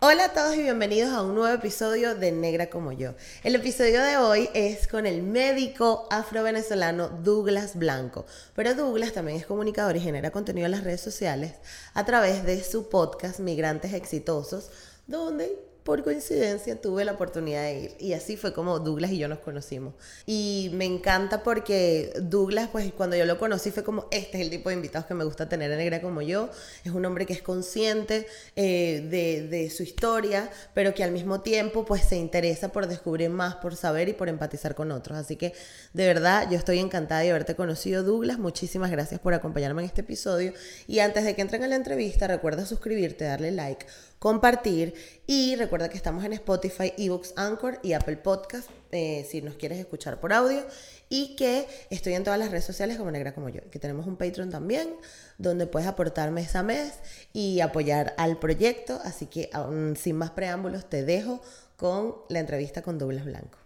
Hola a todos y bienvenidos a un nuevo episodio de Negra como yo. El episodio de hoy es con el médico afro-venezolano Douglas Blanco. Pero Douglas también es comunicador y genera contenido en las redes sociales a través de su podcast Migrantes Exitosos, donde por coincidencia tuve la oportunidad de ir y así fue como Douglas y yo nos conocimos. Y me encanta porque Douglas, pues cuando yo lo conocí fue como, este es el tipo de invitados que me gusta tener en negra como yo. Es un hombre que es consciente eh, de, de, su historia, pero que al mismo tiempo pues se interesa por descubrir más, por saber y por empatizar con otros. Así que de verdad yo estoy encantada de haberte conocido Douglas. Muchísimas gracias por acompañarme en este episodio. Y antes de que entren a la entrevista, recuerda suscribirte, darle like compartir. Y recuerda que estamos en Spotify, eBooks, Anchor y Apple Podcast eh, si nos quieres escuchar por audio. Y que estoy en todas las redes sociales como Negra como yo, que tenemos un Patreon también donde puedes aportar mes a mes y apoyar al proyecto, así que sin más preámbulos te dejo con la entrevista con Douglas Blanco.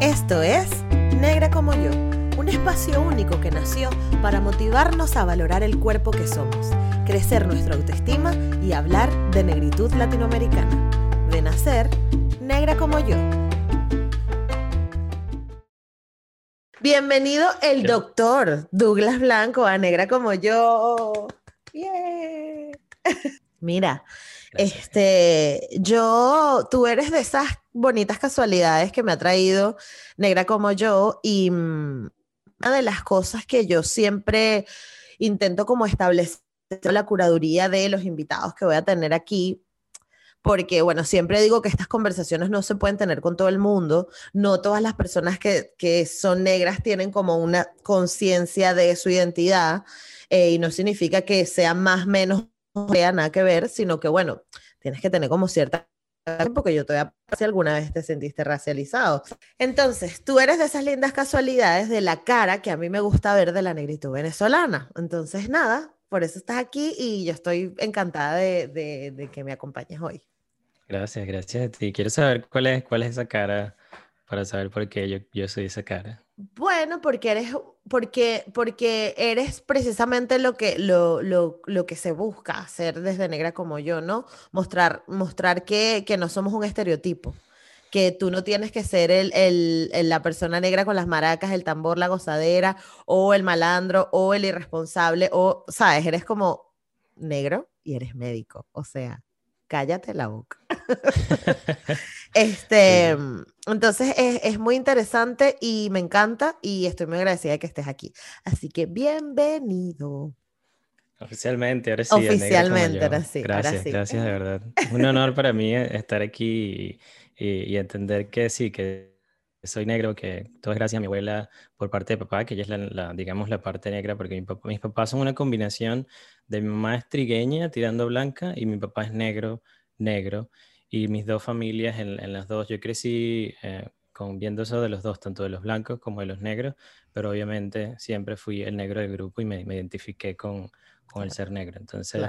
Esto es Negra como yo, un espacio único que nació para motivarnos a valorar el cuerpo que somos crecer nuestra autoestima y hablar de negritud latinoamericana. De nacer, negra como yo. Bienvenido el doctor Douglas Blanco a Negra como yo. Mira, este, yo, tú eres de esas bonitas casualidades que me ha traído Negra como yo y mm, una de las cosas que yo siempre intento como establecer la curaduría de los invitados que voy a tener aquí, porque, bueno, siempre digo que estas conversaciones no se pueden tener con todo el mundo, no todas las personas que, que son negras tienen como una conciencia de su identidad, eh, y no significa que sea más, menos, no tenga nada que ver, sino que, bueno, tienes que tener como cierta porque yo todavía si alguna vez te sentiste racializado. Entonces, tú eres de esas lindas casualidades de la cara que a mí me gusta ver de la negritud venezolana. Entonces, nada, por eso estás aquí y yo estoy encantada de, que me acompañes hoy. Gracias, gracias a ti. Quiero saber cuál es, cuál es esa cara para saber por qué yo, yo soy esa cara. Bueno, porque eres, porque, porque eres precisamente lo que, lo, lo, lo, que se busca hacer desde negra como yo, ¿no? Mostrar, mostrar que, que no somos un estereotipo que tú no tienes que ser el, el, la persona negra con las maracas, el tambor, la gozadera, o el malandro, o el irresponsable, o, sabes, eres como negro y eres médico, o sea, cállate la boca. este, entonces es, es, muy interesante y me encanta y estoy muy agradecida de que estés aquí. Así que bienvenido. Oficialmente, ahora sí. Oficialmente, ahora sí. Gracias, gracias de verdad. Un honor para mí estar aquí y, entender que sí, que soy negro, que todo es gracias a mi abuela por parte de papá, que ella es la, digamos, la parte negra, porque mis papás son una combinación de mi mamá es trigueña, tirando blanca, y mi papá es negro, negro. Y mis dos familias, en, las dos, yo crecí eh, con, viendo eso de los dos, tanto de los blancos como de los negros, pero obviamente siempre fui el negro del grupo y me identifiqué con, con el ser negro. Entonces,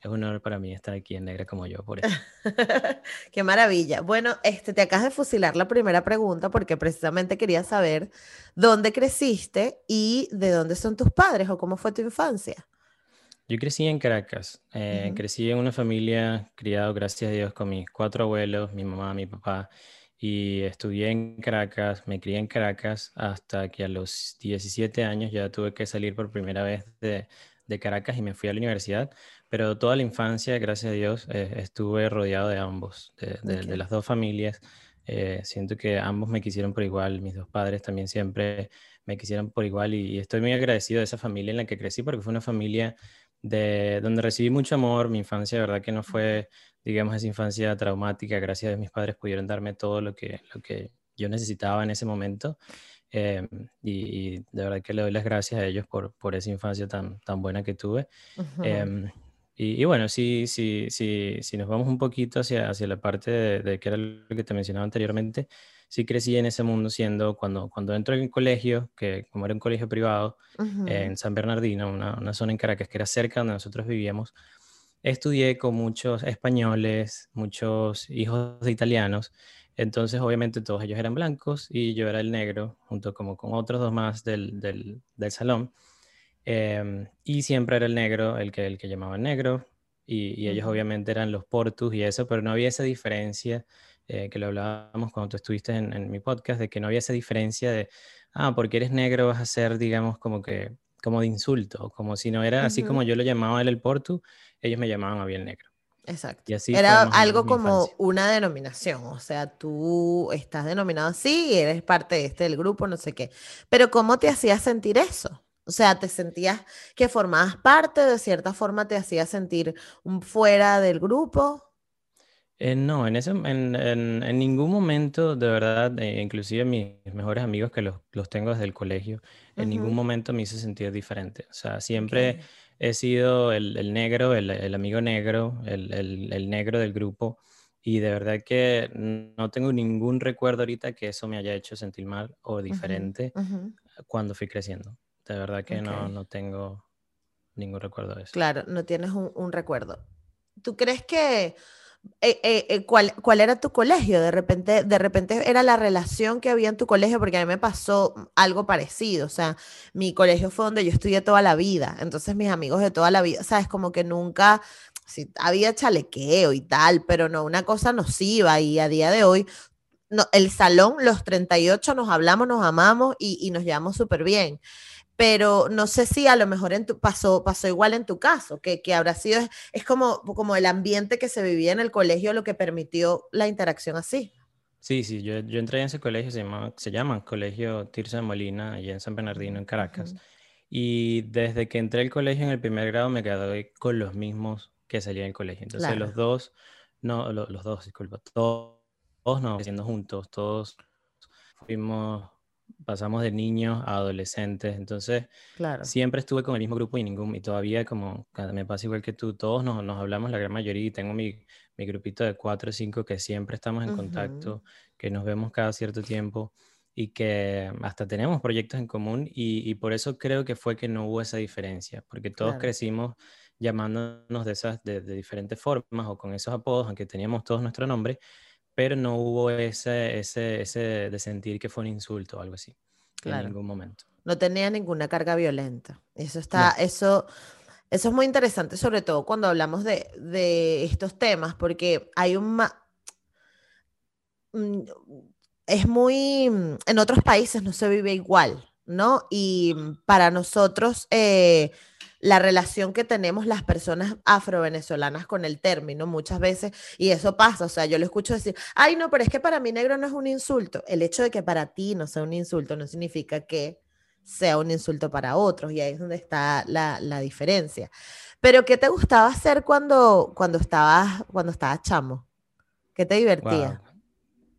es un honor para mí estar aquí en Negra como yo, por eso. Qué maravilla. Bueno, este, te acabas de fusilar la primera pregunta porque precisamente quería saber dónde creciste y de dónde son tus padres o cómo fue tu infancia. Yo crecí en Caracas. Eh, crecí en una familia criado, gracias a Dios, con mis cuatro abuelos, mi mamá, mi papá. Y estudié en Caracas, me crié en Caracas hasta que a los 17 años ya tuve que salir por primera vez de, de Caracas y me fui a la universidad, pero toda la infancia, gracias a Dios, eh, estuve rodeado de ambos, de, las dos familias. Eh, siento que ambos me quisieron por igual, mis dos padres también siempre me quisieron por igual y, estoy muy agradecido de esa familia en la que crecí porque fue una familia de donde recibí mucho amor, mi infancia, de verdad que no fue, digamos, esa infancia traumática, gracias a Dios mis padres pudieron darme todo lo que, lo que yo necesitaba en ese momento Em, y, de verdad que le doy las gracias a ellos por, por esa infancia tan, tan buena que tuve. Em, y, bueno, si, si, si, si nos vamos un poquito hacia, hacia la parte de, que era lo que te mencionaba anteriormente, sí crecí en ese mundo siendo, cuando, cuando entro en el colegio, que como era un colegio privado, en San Bernardino, una, una, zona en Caracas que era cerca donde nosotros vivíamos, estudié con muchos españoles, muchos hijos de italianos, entonces, obviamente, todos ellos eran blancos y yo era el negro, junto como con otros dos más del, del, del salón. Em, y siempre era el negro el que, el que llamaban negro. y, ellos obviamente eran los portus y eso, pero no había esa diferencia eh, que lo hablábamos cuando tú estuviste en, mi podcast, de que no había esa diferencia de, ah, porque eres negro vas a ser, digamos, como que, como de insulto, como si no era así como yo lo llamaba él el portu, ellos me llamaban a bien negro. Exacto. Y así Era algo como una denominación, o sea, tú estás denominado así y eres parte de este del grupo, no sé qué. Pero ¿cómo te hacías sentir eso? O sea, ¿te sentías que formabas parte, de cierta forma te hacías sentir fuera del grupo? Eh, no, en, ese, en, en, ningún momento, de verdad, eh, inclusive mis mejores amigos que los, los tengo desde el colegio, en ningún momento me hice sentir diferente. O sea, siempre he sido el, el negro, el, el, amigo negro, el, el, negro del grupo. Y de verdad que no tengo ningún recuerdo ahorita que eso me haya hecho sentir mal o diferente cuando fui creciendo. De verdad que no, no tengo ningún recuerdo de eso. Claro, no tienes un, un recuerdo. ¿Tú crees que eh, eh, eh, ¿cuál, ¿cuál, era tu colegio? De repente, de repente era la relación que había en tu colegio, porque a mí me pasó algo parecido. O sea, mi colegio fue donde yo estudié toda la vida. Entonces, mis amigos de toda la vida, ¿sabes? Como que nunca, sí, había chalequeo y tal, pero no una cosa nociva. Y a día de hoy, no, el salón, los 38 nos hablamos, nos amamos y, y nos llevamos súper bien pero no sé si a lo mejor en tu, pasó, pasó igual en tu caso, que, que habrá sido, es, como, como el ambiente que se vivía en el colegio lo que permitió la interacción así. Sí, sí, yo, yo entré en ese colegio, se llama, se llama Colegio Tirsa de Molina, allá en San Bernardino, en Caracas. Y desde que entré al colegio en el primer grado me quedé con los mismos que salían del colegio. Entonces los dos, no, los, dos, disculpa, todos, todos no, haciendo juntos, todos fuimos pasamos de niños a adolescentes, entonces claro. siempre estuve con el mismo grupo y ningún, y todavía como me pasa igual que tú, todos nos, nos hablamos la gran mayoría y tengo mi, mi, grupito de cuatro o cinco que siempre estamos en contacto, que nos vemos cada cierto tiempo y que hasta tenemos proyectos en común y, y, por eso creo que fue que no hubo esa diferencia, porque todos crecimos llamándonos de esas de, de diferentes formas o con esos apodos, aunque teníamos todos nuestro nombre, pero no hubo ese, ese, ese de sentir que fue un insulto o algo así. En ningún momento. No tenía ninguna carga violenta. Eso está, eso, eso es muy interesante, sobre todo cuando hablamos de, de estos temas, porque hay un mm, es muy en otros países no se vive igual, ¿no? Y para nosotros eh, la relación que tenemos las personas afrovenezolanas con el término muchas veces, y eso pasa, o sea, yo lo escucho decir, ay, no, pero es que para mí negro no es un insulto. El hecho de que para ti no sea un insulto no significa que sea un insulto para otros, y ahí es donde está la, diferencia. Pero, ¿qué te gustaba hacer cuando, cuando, estabas, cuando estabas chamo? ¿Qué te divertía?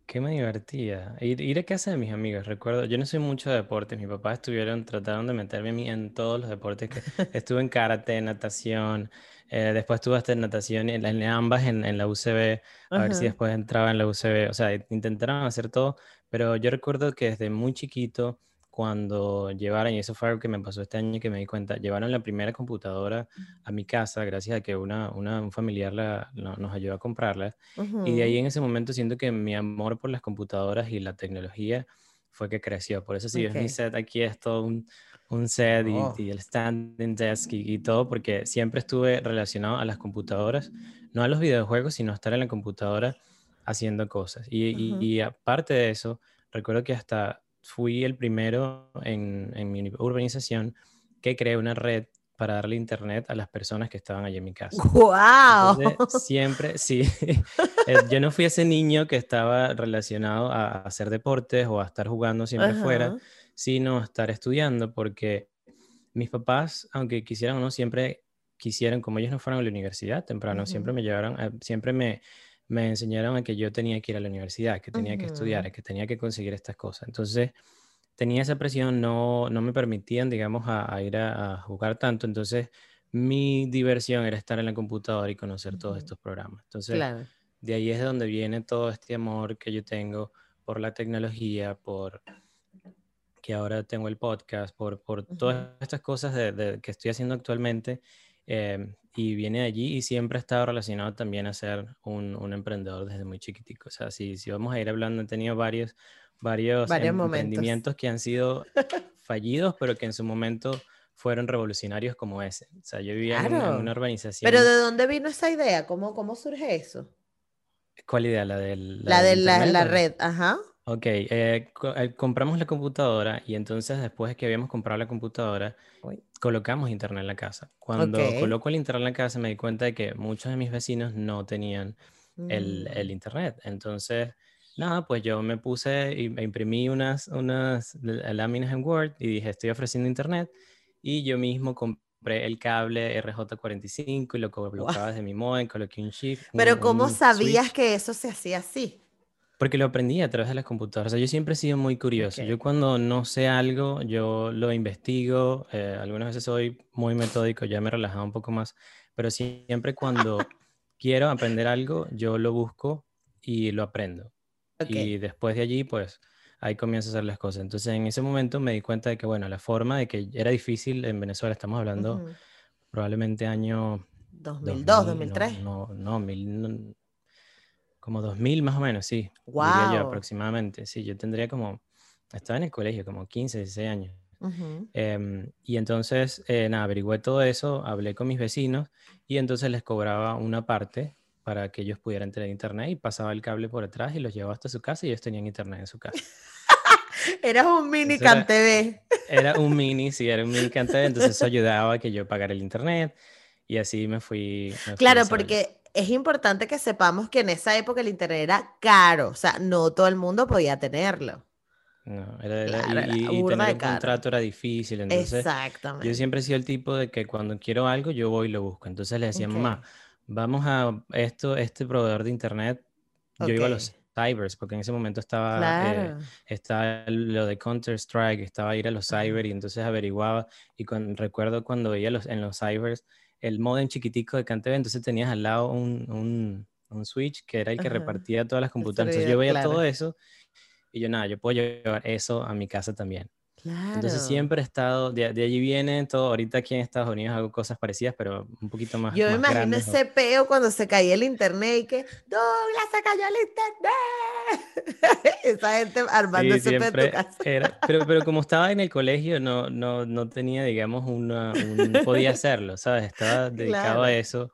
Qué me divertía. Ir, ir, a casa de mis amigos. Recuerdo, yo no soy mucho de deportes. Mis papás estuvieron, trataron de meterme a mí en todos los deportes. que Estuve en karate, natación. Eh, después estuve hasta en natación, en, en ambas en, en, la UCB. A ver si después entraba en la UCB. O sea, intentaron hacer todo. Pero yo recuerdo que desde muy chiquito cuando llevaron, y eso fue algo que me pasó este año que me di cuenta, llevaron la primera computadora a mi casa gracias a que una, una un familiar la, nos ayudó a comprarla. Y de ahí en ese momento siento que mi amor por las computadoras y la tecnología fue que creció. Por eso si ves mi set aquí es todo un, un set y, oh. el standing desk y, todo, porque siempre estuve relacionado a las computadoras, no a los videojuegos, sino a estar en la computadora haciendo cosas. Y, y aparte de eso, recuerdo que hasta fui el primero en, en, mi urbanización que creé una red para darle internet a las personas que estaban allí en mi casa. ¡Wow! siempre, sí. Eh, yo no fui ese niño que estaba relacionado a, hacer deportes o a estar jugando siempre fuera, sino a estar estudiando, porque mis papás, aunque quisieran o no, siempre quisieran, como ellos no fueron a la universidad temprano, siempre me llevaron, siempre me, me enseñaron a que yo tenía que ir a la universidad, que tenía que estudiar, que tenía que conseguir estas cosas. Entonces, tenía esa presión, no, no me permitían, digamos, a, ir a, jugar tanto. Entonces, mi diversión era estar en la computadora y conocer todos estos programas. Entonces, de ahí es de donde viene todo este amor que yo tengo por la tecnología, por que ahora tengo el podcast, por, por todas estas cosas de, que estoy haciendo actualmente. Eh, y viene de allí y siempre ha estado relacionado también a ser un, un emprendedor desde muy chiquitico. O sea, si, si vamos a ir hablando, he tenido varios, varios, varios emprendimientos que han sido fallidos, pero que en su momento fueron revolucionarios como ese. O sea, yo vivía en, una, urbanización. Pero ¿de dónde vino esa idea? ¿Cómo, cómo surge eso? ¿Cuál idea? La, del, la, de la, red, ajá. Ok, eh, eh, compramos la computadora y entonces después de que habíamos comprado la computadora, colocamos internet en la casa. Cuando coloco el internet en la casa me di cuenta de que muchos de mis vecinos no tenían el, el, mm. internet. Entonces, nada, pues yo me puse y me imprimí unas, unas láminas en Word y dije, estoy ofreciendo internet y yo mismo compré el cable RJ45 y lo colocaba desde mi modem, coloqué un chip. Pero ¿cómo sabías que eso se hacía así? Porque lo aprendí a través de las computadoras. O sea, yo siempre he sido muy curioso. Yo cuando no sé algo, yo lo investigo. Eh, algunas veces soy muy metódico, ya me he relajado un poco más. Pero siempre cuando quiero aprender algo, yo lo busco y lo aprendo. Y después de allí, pues ahí comienzo a hacer las cosas. Entonces en ese momento me di cuenta de que, bueno, la forma de que era difícil en Venezuela, estamos hablando probablemente año... 2002, 2003. No, no, no como 2000 más o menos, sí. Diría yo aproximadamente. Sí, yo tendría como, estaba en el colegio, como 15, 16 años. Em, y entonces, eh, nada, averigüé todo eso, hablé con mis vecinos y entonces les cobraba una parte para que ellos pudieran tener internet y pasaba el cable por atrás y los llevaba hasta su casa y ellos tenían internet en su casa. Eras un mini CanTV. Era un mini, sí, era un mini CanTV, entonces eso ayudaba a que yo pagara el internet y así me fui. claro, porque es importante que sepamos que en esa época el internet era caro, o sea, no todo el mundo podía tenerlo. No, era, y, tener un contrato era difícil, entonces Exactamente. yo siempre he sido el tipo de que cuando quiero algo yo voy y lo busco, entonces le decía, mamá, vamos a esto, este proveedor de internet, yo iba a los cybers, porque en ese momento estaba, eh, estaba lo de Counter-Strike, estaba ir a los cyber y entonces averiguaba, y recuerdo cuando veía los, en los cybers el modem chiquitico de CanTV, entonces tenías al lado un, un, switch que era el que repartía todas las computadoras. Entonces yo veía todo eso y yo, nada, yo puedo llevar eso a mi casa también. Entonces siempre he estado, de, allí viene todo, ahorita aquí en Estados Unidos hago cosas parecidas, pero un poquito más. Yo me imagino ese peo cuando se caía el internet y que, Douglas, se cayó el internet. Esa gente armando ese peo en tu casa. Era, pero, pero como estaba en el colegio, no, no, no tenía, digamos, una, un, podía hacerlo, ¿sabes? Estaba dedicado a eso.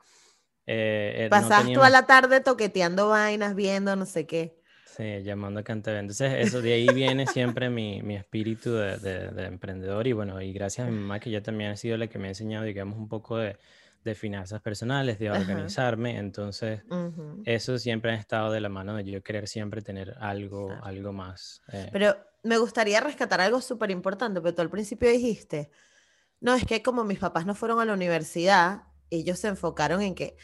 Eh, eh Pasas toda la tarde toqueteando vainas, viendo no sé qué. Sí, llamando a Canteve. Entonces, eso de ahí viene siempre mi, mi espíritu de, de, emprendedor. Y bueno, y gracias a mi mamá, que ya también ha sido la que me ha enseñado, digamos, un poco de, de finanzas personales, de organizarme. Entonces, eso siempre ha estado de la mano de yo querer siempre tener algo, algo más. Eh. Pero me gustaría rescatar algo súper importante, pero tú al principio dijiste, no, es que como mis papás no fueron a la universidad, ellos se enfocaron en que...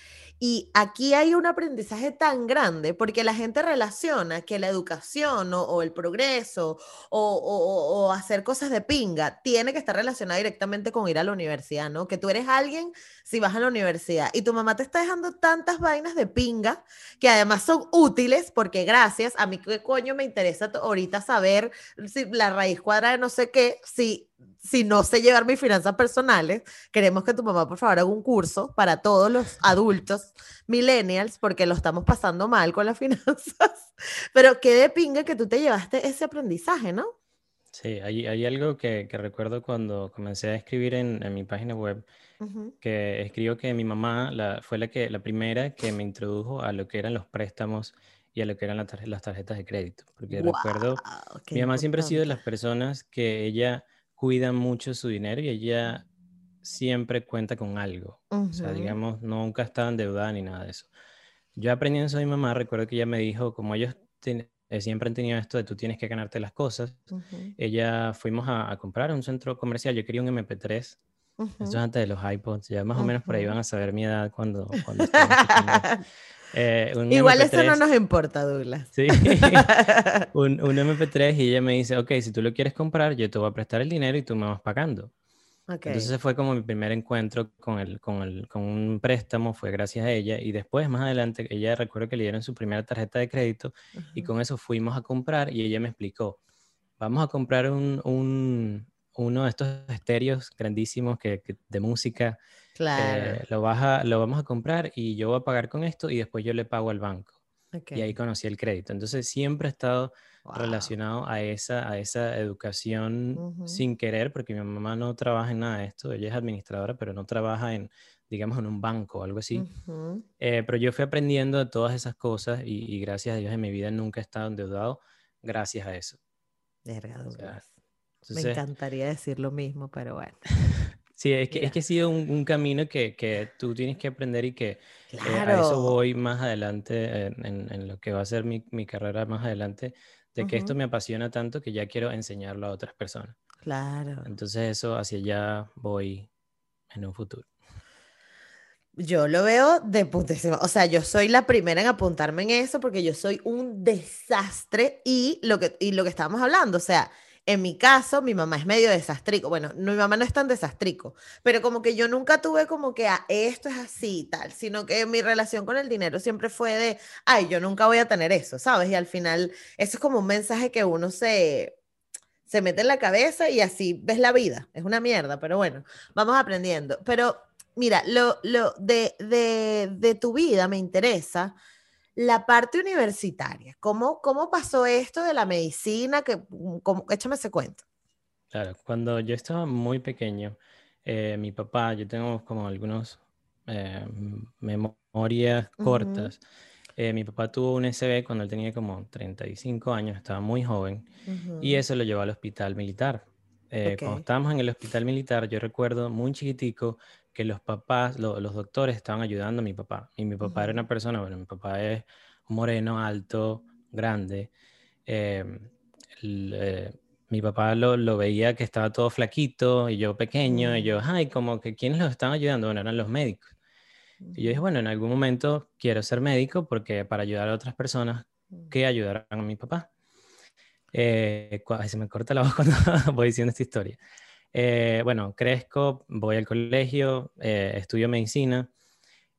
Y aquí hay un aprendizaje tan grande porque la gente relaciona que la educación o, el progreso o, hacer cosas de pinga tiene que estar relacionada directamente con ir a la universidad, ¿no? Que tú eres alguien si vas a la universidad y tu mamá te está dejando tantas vainas de pinga que además son útiles porque gracias, a mí qué coño me interesa ahorita saber si la raíz cuadrada de no sé qué, si si no sé llevar mis finanzas personales, queremos que tu mamá, por favor, haga un curso para todos los adultos millennials, porque lo estamos pasando mal con las finanzas. Pero qué de pinga que tú te llevaste ese aprendizaje, ¿no? Sí, hay, hay algo que, que, recuerdo cuando comencé a escribir en, en mi página web, que escribo que mi mamá la, fue la, que, la primera que me introdujo a lo que eran los préstamos y a lo que eran las, las tarjetas de crédito. Porque recuerdo, mi mamá siempre ha sido de las personas que ella cuida mucho su dinero y ella siempre cuenta con algo. O sea, digamos, nunca está endeudada ni nada de eso. Yo aprendiendo eso de mi mamá, recuerdo que ella me dijo, como ellos eh, siempre han tenido esto de tú tienes que ganarte las cosas, ella fuimos a, comprar un centro comercial, yo quería un MP3, esto es antes de los iPods, ya más o menos por ahí van a saber mi edad cuando... cuando eh, Igual eso no nos importa, Douglas. Sí, un, un, MP3 y ella me dice, ok, si tú lo quieres comprar, yo te voy a prestar el dinero y tú me vas pagando. Okay. Entonces fue como mi primer encuentro con, el, con, el, con un préstamo, fue gracias a ella. Y después, más adelante, ella recuerdo que le dieron su primera tarjeta de crédito y con eso fuimos a comprar y ella me explicó, vamos a comprar un, un uno de estos estéreos grandísimos que, de música Claro. Eh, lo, vas lo vamos a comprar y yo voy a pagar con esto y después yo le pago al banco. Y ahí conocí el crédito. Entonces siempre he estado relacionado a esa, a esa educación sin querer, porque mi mamá no trabaja en nada de esto, ella es administradora, pero no trabaja en, digamos, en un banco o algo así. Eh, pero yo fui aprendiendo de todas esas cosas y, gracias a Dios en mi vida nunca he estado endeudado gracias a eso. Me encantaría decir lo mismo, pero bueno. Sí, es que, es que ha sido un, camino que, que, tú tienes que aprender y que eh, a eso voy más adelante en, en, lo que va a ser mi, mi carrera más adelante, de que esto me apasiona tanto que ya quiero enseñarlo a otras personas. Claro. Entonces eso hacia allá voy en un futuro. Yo lo veo de putísimo. O sea, yo soy la primera en apuntarme en eso porque yo soy un desastre y lo que, y lo que estábamos hablando, o sea, en mi caso, mi mamá es medio desastrico. Bueno, mi mamá no es tan desastrico, pero como que yo nunca tuve como que ah, esto es así y tal, sino que mi relación con el dinero siempre fue de, ay, yo nunca voy a tener eso, ¿sabes? Y al final, eso es como un mensaje que uno se, se mete en la cabeza y así ves la vida. Es una mierda, pero bueno, vamos aprendiendo. Pero mira, lo, lo de, de, de tu vida me interesa la parte universitaria, ¿cómo, cómo pasó esto de la medicina? Que, mm, échame ese cuento. Claro, cuando yo estaba muy pequeño, eh, mi papá, yo tengo como algunos eh, memorias cortas. Eh, mi papá tuvo un SB cuando él tenía como 35 años, estaba muy joven, y eso lo llevó al hospital militar. Cuando estábamos en el hospital militar, yo recuerdo muy chiquitico que los papás, los doctores estaban ayudando a mi papá. Y mi papá era una persona, bueno, mi papá es moreno, alto, grande. Em, eh, mi papá lo, lo, veía que estaba todo flaquito y yo pequeño, y yo, mm. ay, como que ¿quiénes los estaban ayudando? Bueno, eran los médicos. Y yo dije, bueno, en algún momento quiero ser médico porque para ayudar a otras personas mm. que ayudaran a mi papá. Eh, se me corta la voz cuando voy diciendo esta historia. Eh, bueno, crezco, voy al colegio, eh, estudio medicina.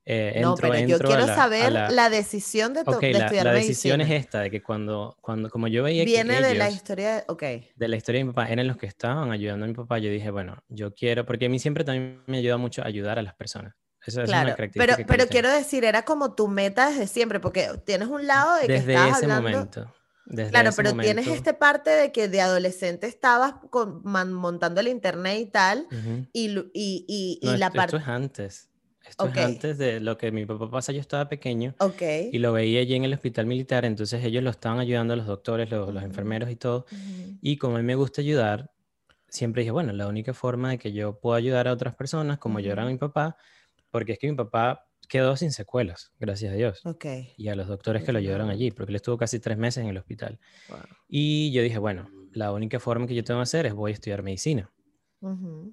Eh, no, pero yo quiero saber la, decisión de, okay, de la, estudiar la decisión es esta, de que cuando, cuando como yo veía Viene que de la historia, ok. De la historia de mi papá, eran los que estaban ayudando a mi papá, yo dije, bueno, yo quiero, porque a mí siempre también me ayuda mucho ayudar a las personas. Eso, claro, es una característica pero, pero quiero decir, era como tu meta desde siempre, porque tienes un lado de que desde ese momento claro, pero tienes esta parte de que de adolescente estabas montando el internet y tal, y, y, y, la parte... Esto es antes. Esto es antes de lo que mi papá pasa. Yo estaba pequeño okay. y lo veía allí en el hospital militar, entonces ellos lo estaban ayudando, los doctores, los, los enfermeros y todo. Y como a mí me gusta ayudar, siempre dije, bueno, la única forma de que yo pueda ayudar a otras personas, como yo era mi papá, porque es que mi papá quedó sin secuelas, gracias a Dios. Okay. Y a los doctores que lo llevaron allí, porque él estuvo casi tres meses en el hospital. Y yo dije, bueno, la única forma que yo tengo que hacer es voy a estudiar medicina.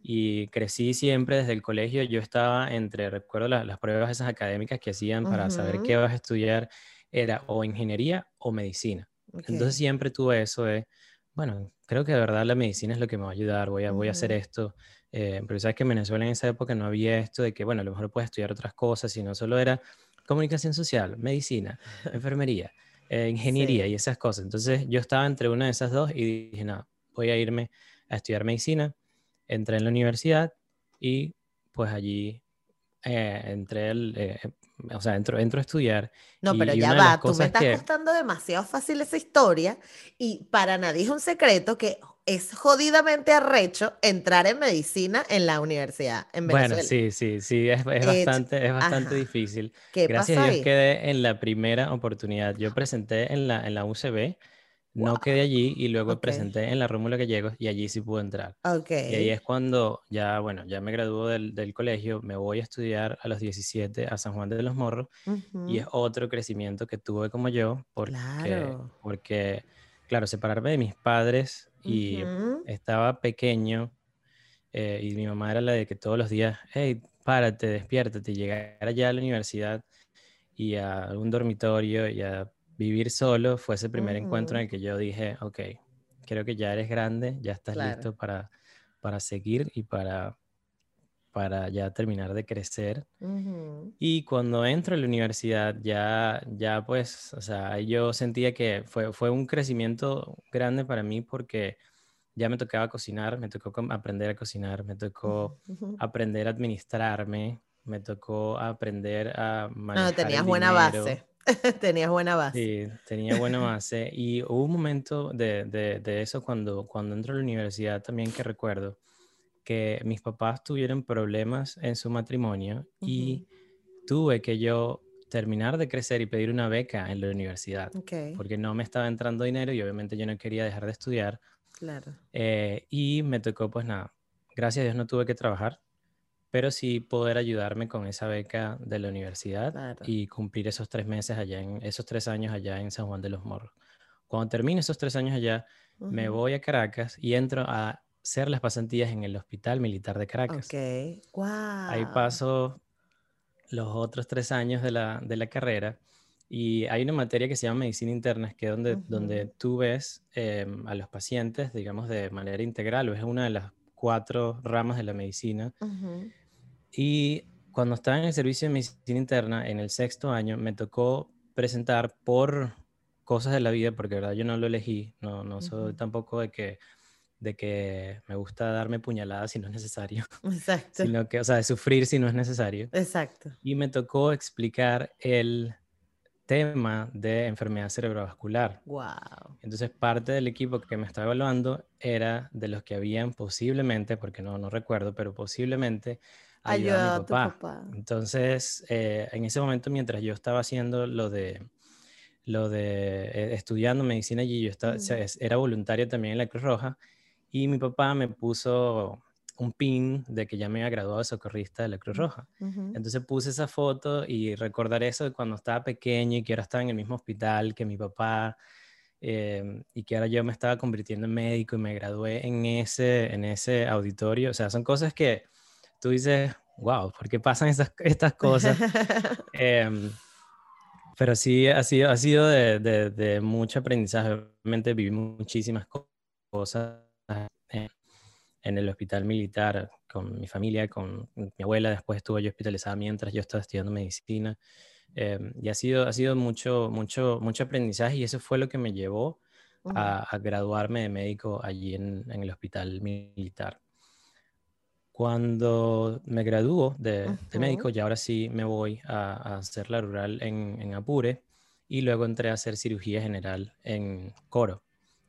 Y crecí siempre desde el colegio. Yo estaba entre, recuerdo las, pruebas esas académicas que hacían para saber qué vas a estudiar, era o ingeniería o medicina. Entonces siempre tuve eso de, bueno, creo que de verdad la medicina es lo que me va a ayudar, voy a, voy a hacer esto. Eh, pero sabes que en Venezuela en esa época no había esto de que, bueno, a lo mejor puedes estudiar otras cosas, sino solo era comunicación social, medicina, enfermería, eh, ingeniería y esas cosas. Entonces yo estaba entre una de esas dos y dije, no, voy a irme a estudiar medicina. Entré en la universidad y pues allí eh, entré, el, o sea, entro, entro a estudiar. No, pero ya va, tú me estás costando demasiado fácil esa historia y para nadie es un secreto que es jodidamente arrecho entrar en medicina en la universidad en Venezuela. Bueno, sí, sí, sí, es, es bastante, es bastante difícil. Gracias a Dios quedé en la primera oportunidad. Yo presenté en la, en la UCB, no quedé allí y luego presenté en la Rómulo Gallegos y allí sí pude entrar. Okay. Y ahí es cuando ya, bueno, ya me graduó del, del, colegio, me voy a estudiar a los 17 a San Juan de los Morros y es otro crecimiento que tuve como yo porque, claro. porque, claro, separarme de mis padres y estaba pequeño eh, y mi mamá era la de que todos los días, hey, párate, despiértate, llegar allá a la universidad y a un dormitorio y a vivir solo fue ese primer encuentro en el que yo dije, ok, creo que ya eres grande, ya estás listo para, para seguir y para, para ya terminar de crecer. Y cuando entro a la universidad, ya, ya pues, o sea, yo sentía que fue, fue un crecimiento grande para mí porque ya me tocaba cocinar, me tocó aprender a cocinar, me tocó aprender a administrarme, me tocó aprender a manejar No, tenías buena base. Tenías buena base. Sí, tenía buena base. Y hubo un momento de, de, de, eso cuando, cuando entro a la universidad también que recuerdo que mis papás tuvieron problemas en su matrimonio y tuve que yo terminar de crecer y pedir una beca en la universidad. Porque no me estaba entrando dinero y obviamente yo no quería dejar de estudiar. Claro. Eh, y me tocó, pues nada, gracias a Dios no tuve que trabajar, pero sí poder ayudarme con esa beca de la universidad y cumplir esos tres meses allá, en, esos tres años allá en San Juan de los Morros. Cuando termine esos tres años allá, me voy a Caracas y entro a hacer las pasantías en el Hospital Militar de Caracas. Ok, wow. Ahí paso los otros tres años de la, de la carrera y hay una materia que se llama medicina interna, que es donde, donde tú ves em, a los pacientes, digamos, de manera integral, es una de las cuatro ramas de la medicina. Y cuando estaba en el servicio de medicina interna, en el sexto año, me tocó presentar por cosas de la vida, porque verdad yo no lo elegí, no, no soy tampoco de que de que me gusta darme puñaladas si no es necesario. Exacto. Sino que, o sea, de sufrir si no es necesario. Exacto. Y me tocó explicar el tema de enfermedad cerebrovascular. Wow. Entonces, parte del equipo que me estaba evaluando era de los que habían posiblemente, porque no, no recuerdo, pero posiblemente ayudado a mi papá. Entonces, eh, en ese momento, mientras yo estaba haciendo lo de lo de eh, estudiando medicina allí, yo estaba, era voluntario también en la Cruz Roja y mi papá me puso un pin de que ya me había graduado de socorrista de la Cruz Roja. Entonces puse esa foto y recordar eso de cuando estaba pequeño y que ahora estaba en el mismo hospital que mi papá em, y que ahora yo me estaba convirtiendo en médico y me gradué en ese, en ese auditorio. O sea, son cosas que tú dices, wow, ¿por qué pasan estas, estas cosas? Em, pero sí, ha sido, ha sido de, de, de mucho aprendizaje. Obviamente viví muchísimas cosas en, el hospital militar con mi familia, con mi abuela. Después estuve yo hospitalizada mientras yo estaba estudiando medicina. Em, y ha sido, ha sido mucho, mucho, mucho aprendizaje y eso fue lo que me llevó a, graduarme de médico allí en, en, el hospital militar. Cuando me graduó de, de médico, ya ahora sí me voy a, a hacer la rural en, en Apure y luego entré a hacer cirugía general en Coro.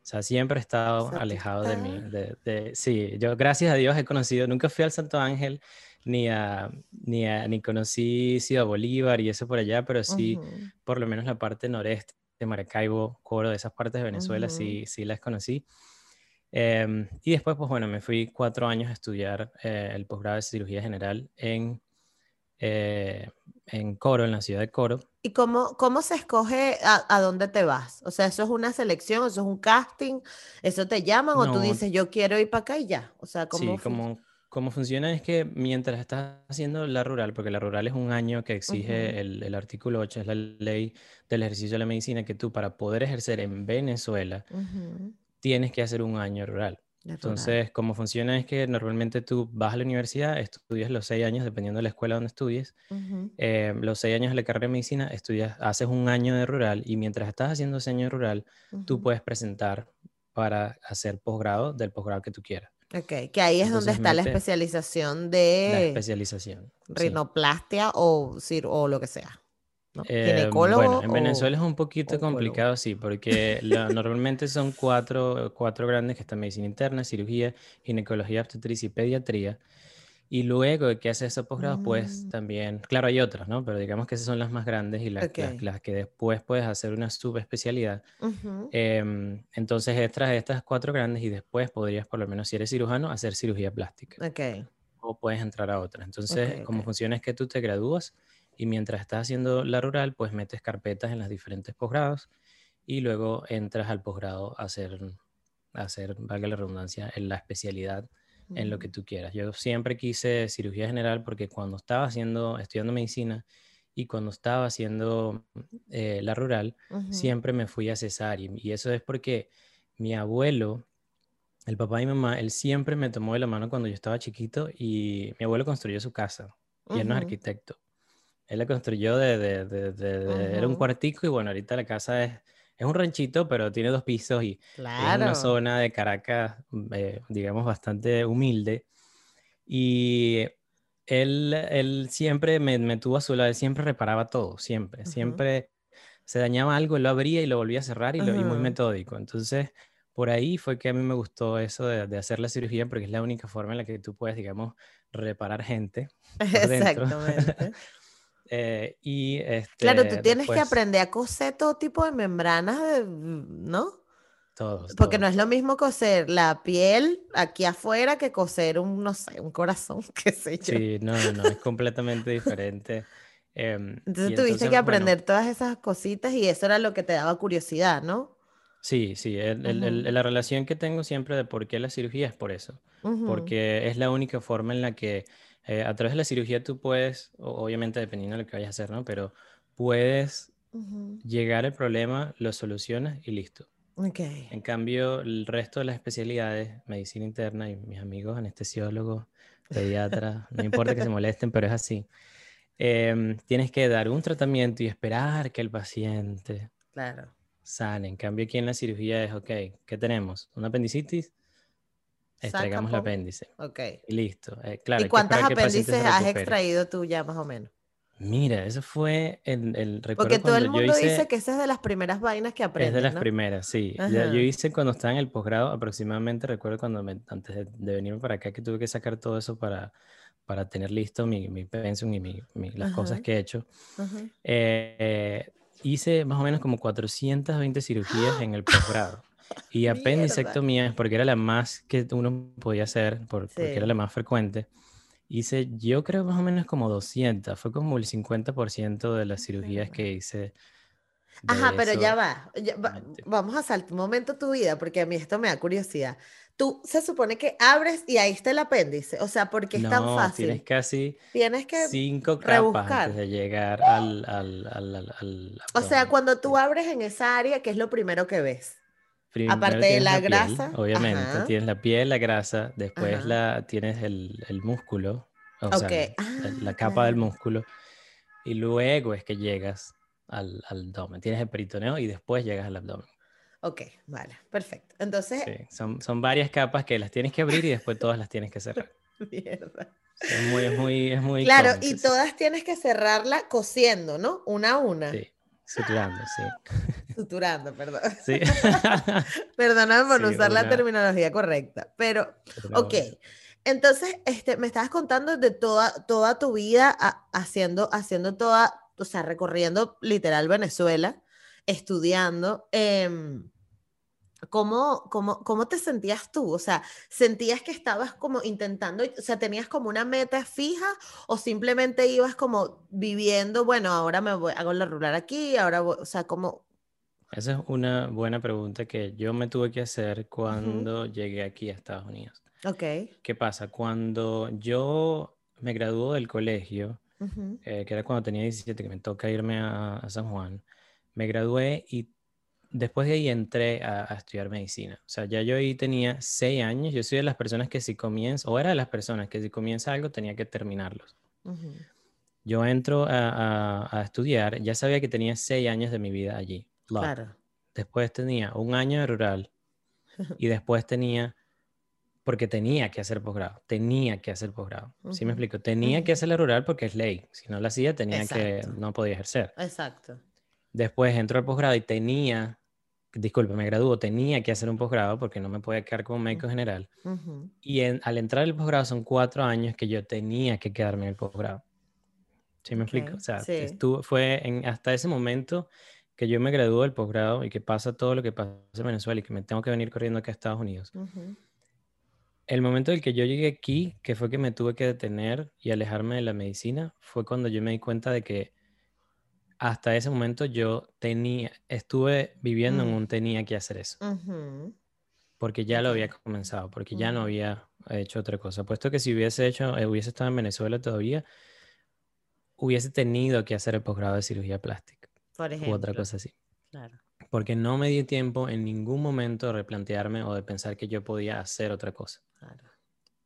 O sea, siempre he estado alejado de mí. De, sí, yo gracias a Dios he conocido, nunca fui al Santo Ángel, ni a, ni, a, ni conocí Ciudad Bolívar y eso por allá, pero sí, por lo menos la parte noreste de Maracaibo, Coro, de esas partes de Venezuela, sí, sí las conocí. Em, y después, pues bueno, me fui cuatro años a estudiar eh, el posgrado de cirugía general en eh, en Coro, en la ciudad de Coro. ¿Y cómo, cómo se escoge a, dónde te vas? O sea, ¿eso es una selección, eso es un casting? ¿Eso te llaman o tú dices, yo quiero ir para acá y ya? O sea, ¿cómo sí, como, como funciona es que mientras estás haciendo la rural, porque la rural es un año que exige el, el, artículo 8, es la ley del ejercicio de la medicina, que tú para poder ejercer en Venezuela tienes que hacer un año rural. Entonces, cómo funciona es que normalmente tú vas a la universidad, estudias los seis años, dependiendo de la escuela donde estudies, eh, los seis años de la carrera de medicina, estudias, haces un año de rural y mientras estás haciendo ese año de rural, tú puedes presentar para hacer posgrado del posgrado que tú quieras. Ok, que ahí es donde está la especialización de... La especialización. Rinoplastia o, o lo que sea. Eh, bueno, en Venezuela es un poquito complicado, sí, porque normalmente son cuatro, cuatro grandes que están medicina interna, cirugía, ginecología, obstetricia y pediatría. Y luego de que haces esos posgrados, pues mm. también, claro, hay otras, ¿no? Pero digamos que esas son las más grandes y las, las, que después puedes hacer una subespecialidad. Em, entonces, extras estas cuatro grandes y después podrías, por lo menos si eres cirujano, hacer cirugía plástica. Ok. O puedes entrar a otras. Entonces, como funciona es que tú te gradúas y mientras estás haciendo la rural, pues metes carpetas en los diferentes posgrados y luego entras al posgrado a hacer, a hacer, valga la redundancia, en la especialidad en lo que tú quieras. Yo siempre quise cirugía general porque cuando estaba haciendo, estudiando medicina y cuando estaba haciendo eh, la rural, siempre me fui a cesárea. Y eso es porque mi abuelo, el papá y mi mamá, él siempre me tomó de la mano cuando yo estaba chiquito y mi abuelo construyó su casa y él no es arquitecto. Él la construyó de, de, de, era un cuartico y bueno, ahorita la casa es, es un ranchito, pero tiene dos pisos y es una zona de Caracas, eh, digamos, bastante humilde. Y él, él siempre me, me, tuvo a su lado, él siempre reparaba todo, siempre, siempre se dañaba algo, lo abría y lo volvía a cerrar y, lo, y muy Ajá. metódico. Entonces, por ahí fue que a mí me gustó eso de, de hacer la cirugía porque es la única forma en la que tú puedes, digamos, reparar gente por. Exactamente. Eh, y Claro, este, tú tienes que después, aprender a coser todo tipo de membranas, ¿no? todos, Porque no todos. es lo mismo coser la piel aquí afuera que coser un, no sé, un corazón, qué sé yo. Sí, no, no, no, es completamente diferente. Em, Entonces tuviste entonces, que bueno, aprender todas esas cositas y eso era lo que te daba curiosidad, ¿no? Sí, sí, el- el- el- Ujú, la relación que tengo siempre de por qué la cirugía es por eso, ujú, porque es la única forma en la que eh, a través de la cirugía tú puedes, obviamente dependiendo de lo que vayas a hacer, ¿no? Pero puedes llegar al problema, lo solucionas y listo. Ok. En cambio, el resto de las especialidades, medicina interna y mis amigos anestesiólogos, pediatras, no importa que se molesten, pero es así. em, tienes que dar un tratamiento y esperar que el paciente Claro. sane. En cambio, aquí en la cirugía es, ok, ¿qué tenemos? ¿Una apendicitis? Extraigamos el apéndice. Ok. Y listo. Eh, claro, ¿Y cuántas apéndices has extraído tú ya más o menos? Mira, eso fue el, el recuerdo Porque todo el mundo hice... dice que esa es de las primeras vainas que Es de aprendes, las ¿no? primeras, sí. Yo hice cuando estaba en el posgrado, aproximadamente recuerdo cuando me- antes de, de venirme para acá, que tuve que sacar todo eso para, para tener listo mi, mi pensum y mi- mi- las cosas que he hecho. Ajá. Eh, hice más o menos como 420 cirugías en el posgrado. Y apendicectomías, porque era la más que uno podía hacer, por- porque era Sí. la más frecuente. Hice, yo creo más o menos como 200, fue como el 50% de las cirugías que hice. Ajá, pero ya va, ya va-. Vamos a saltar un momento tu vida, porque a mí esto me da curiosidad. Tú se supone que abres y ahí está el apéndice, o sea, porque es tan No, fácil. tienes casi Tienes que cinco capas antes de llegar al, al, al, al- O sea, cuando tú Sí. abres en esa área, ¿qué es lo primero que ves? Primero Aparte de la la piel, grasa, obviamente, ajá. tienes la piel, la grasa, después Ajá. la, tienes el, el músculo, o sea, el- Ah, la capa del músculo, y luego es que llegas al, al abdomen. Tienes el peritoneo y después llegas al abdomen. Ok, vale, perfecto. Entonces, Sí, son, son varias capas que las tienes que abrir y después todas las tienes que cerrar. mierda. Es muy, es muy, es muy Claro, y todas tienes que cerrarla cosiendo, ¿no? Una a una. Sí, suturando, sí. Suturando, perdón. Sí. Perdóname por no Sí, usar la terminología correcta, pero Una Ok, entonces este, me estabas contando de toda, toda tu vida a- haciendo, haciendo toda, o sea, recorriendo literal Venezuela, estudiando. em, ¿cómo, cómo, cómo te sentías tú? O sea, ¿sentías que estabas como intentando, o sea, tenías como una meta fija o simplemente ibas como viviendo, bueno, ahora me voy, hago la rural aquí, ahora voy, o sea, como... Esa es una buena pregunta que yo me tuve que hacer cuando llegué aquí a Estados Unidos. Ok. ¿Qué pasa? Cuando yo me graduó del colegio, ujú, eh, que era cuando tenía 17, que me toca irme a, a San Juan, me gradué y después de ahí entré a, a estudiar medicina. O sea, ya yo ahí tenía seis años. Yo soy de las personas que si comienza, o era de las personas que si comienza algo tenía que terminarlos. Yo entro a, a- a estudiar, ya sabía que tenía seis años de mi vida allí. Claro. Después tenía un año de rural y después tenía, porque tenía que hacer posgrado, tenía que hacer posgrado. ¿Sí me explico? Tenía que hacer la rural porque es ley. Si no la hacía, tenía que, no podía ejercer. Exacto. Después entró al posgrado y tenía, disculpe, me graduó, tenía que hacer un posgrado porque no me podía quedar como médico general. Y en- al entrar al posgrado son cuatro años que yo tenía que quedarme en el posgrado. ¿Sí me explico? O sea, sí. estuvo, fue en, hasta ese momento que yo me graduó del posgrado y que pasa todo lo que pasa en Venezuela y que me tengo que venir corriendo acá a Estados Unidos. El momento en el que yo llegué aquí, que fue que me tuve que detener y alejarme de la medicina, fue cuando yo me di cuenta de que hasta ese momento yo tenía, estuve viviendo en un tenía que hacer eso, porque ya lo había comenzado, porque ya no había hecho otra cosa. Puesto que si hubiese hecho, eh, hubiese estado en Venezuela todavía, hubiese tenido que hacer el posgrado de cirugía plástica Por u ejemplo. otra cosa así. Claro. Porque no me dio tiempo en ningún momento de replantearme o de pensar que yo podía hacer otra cosa. claro.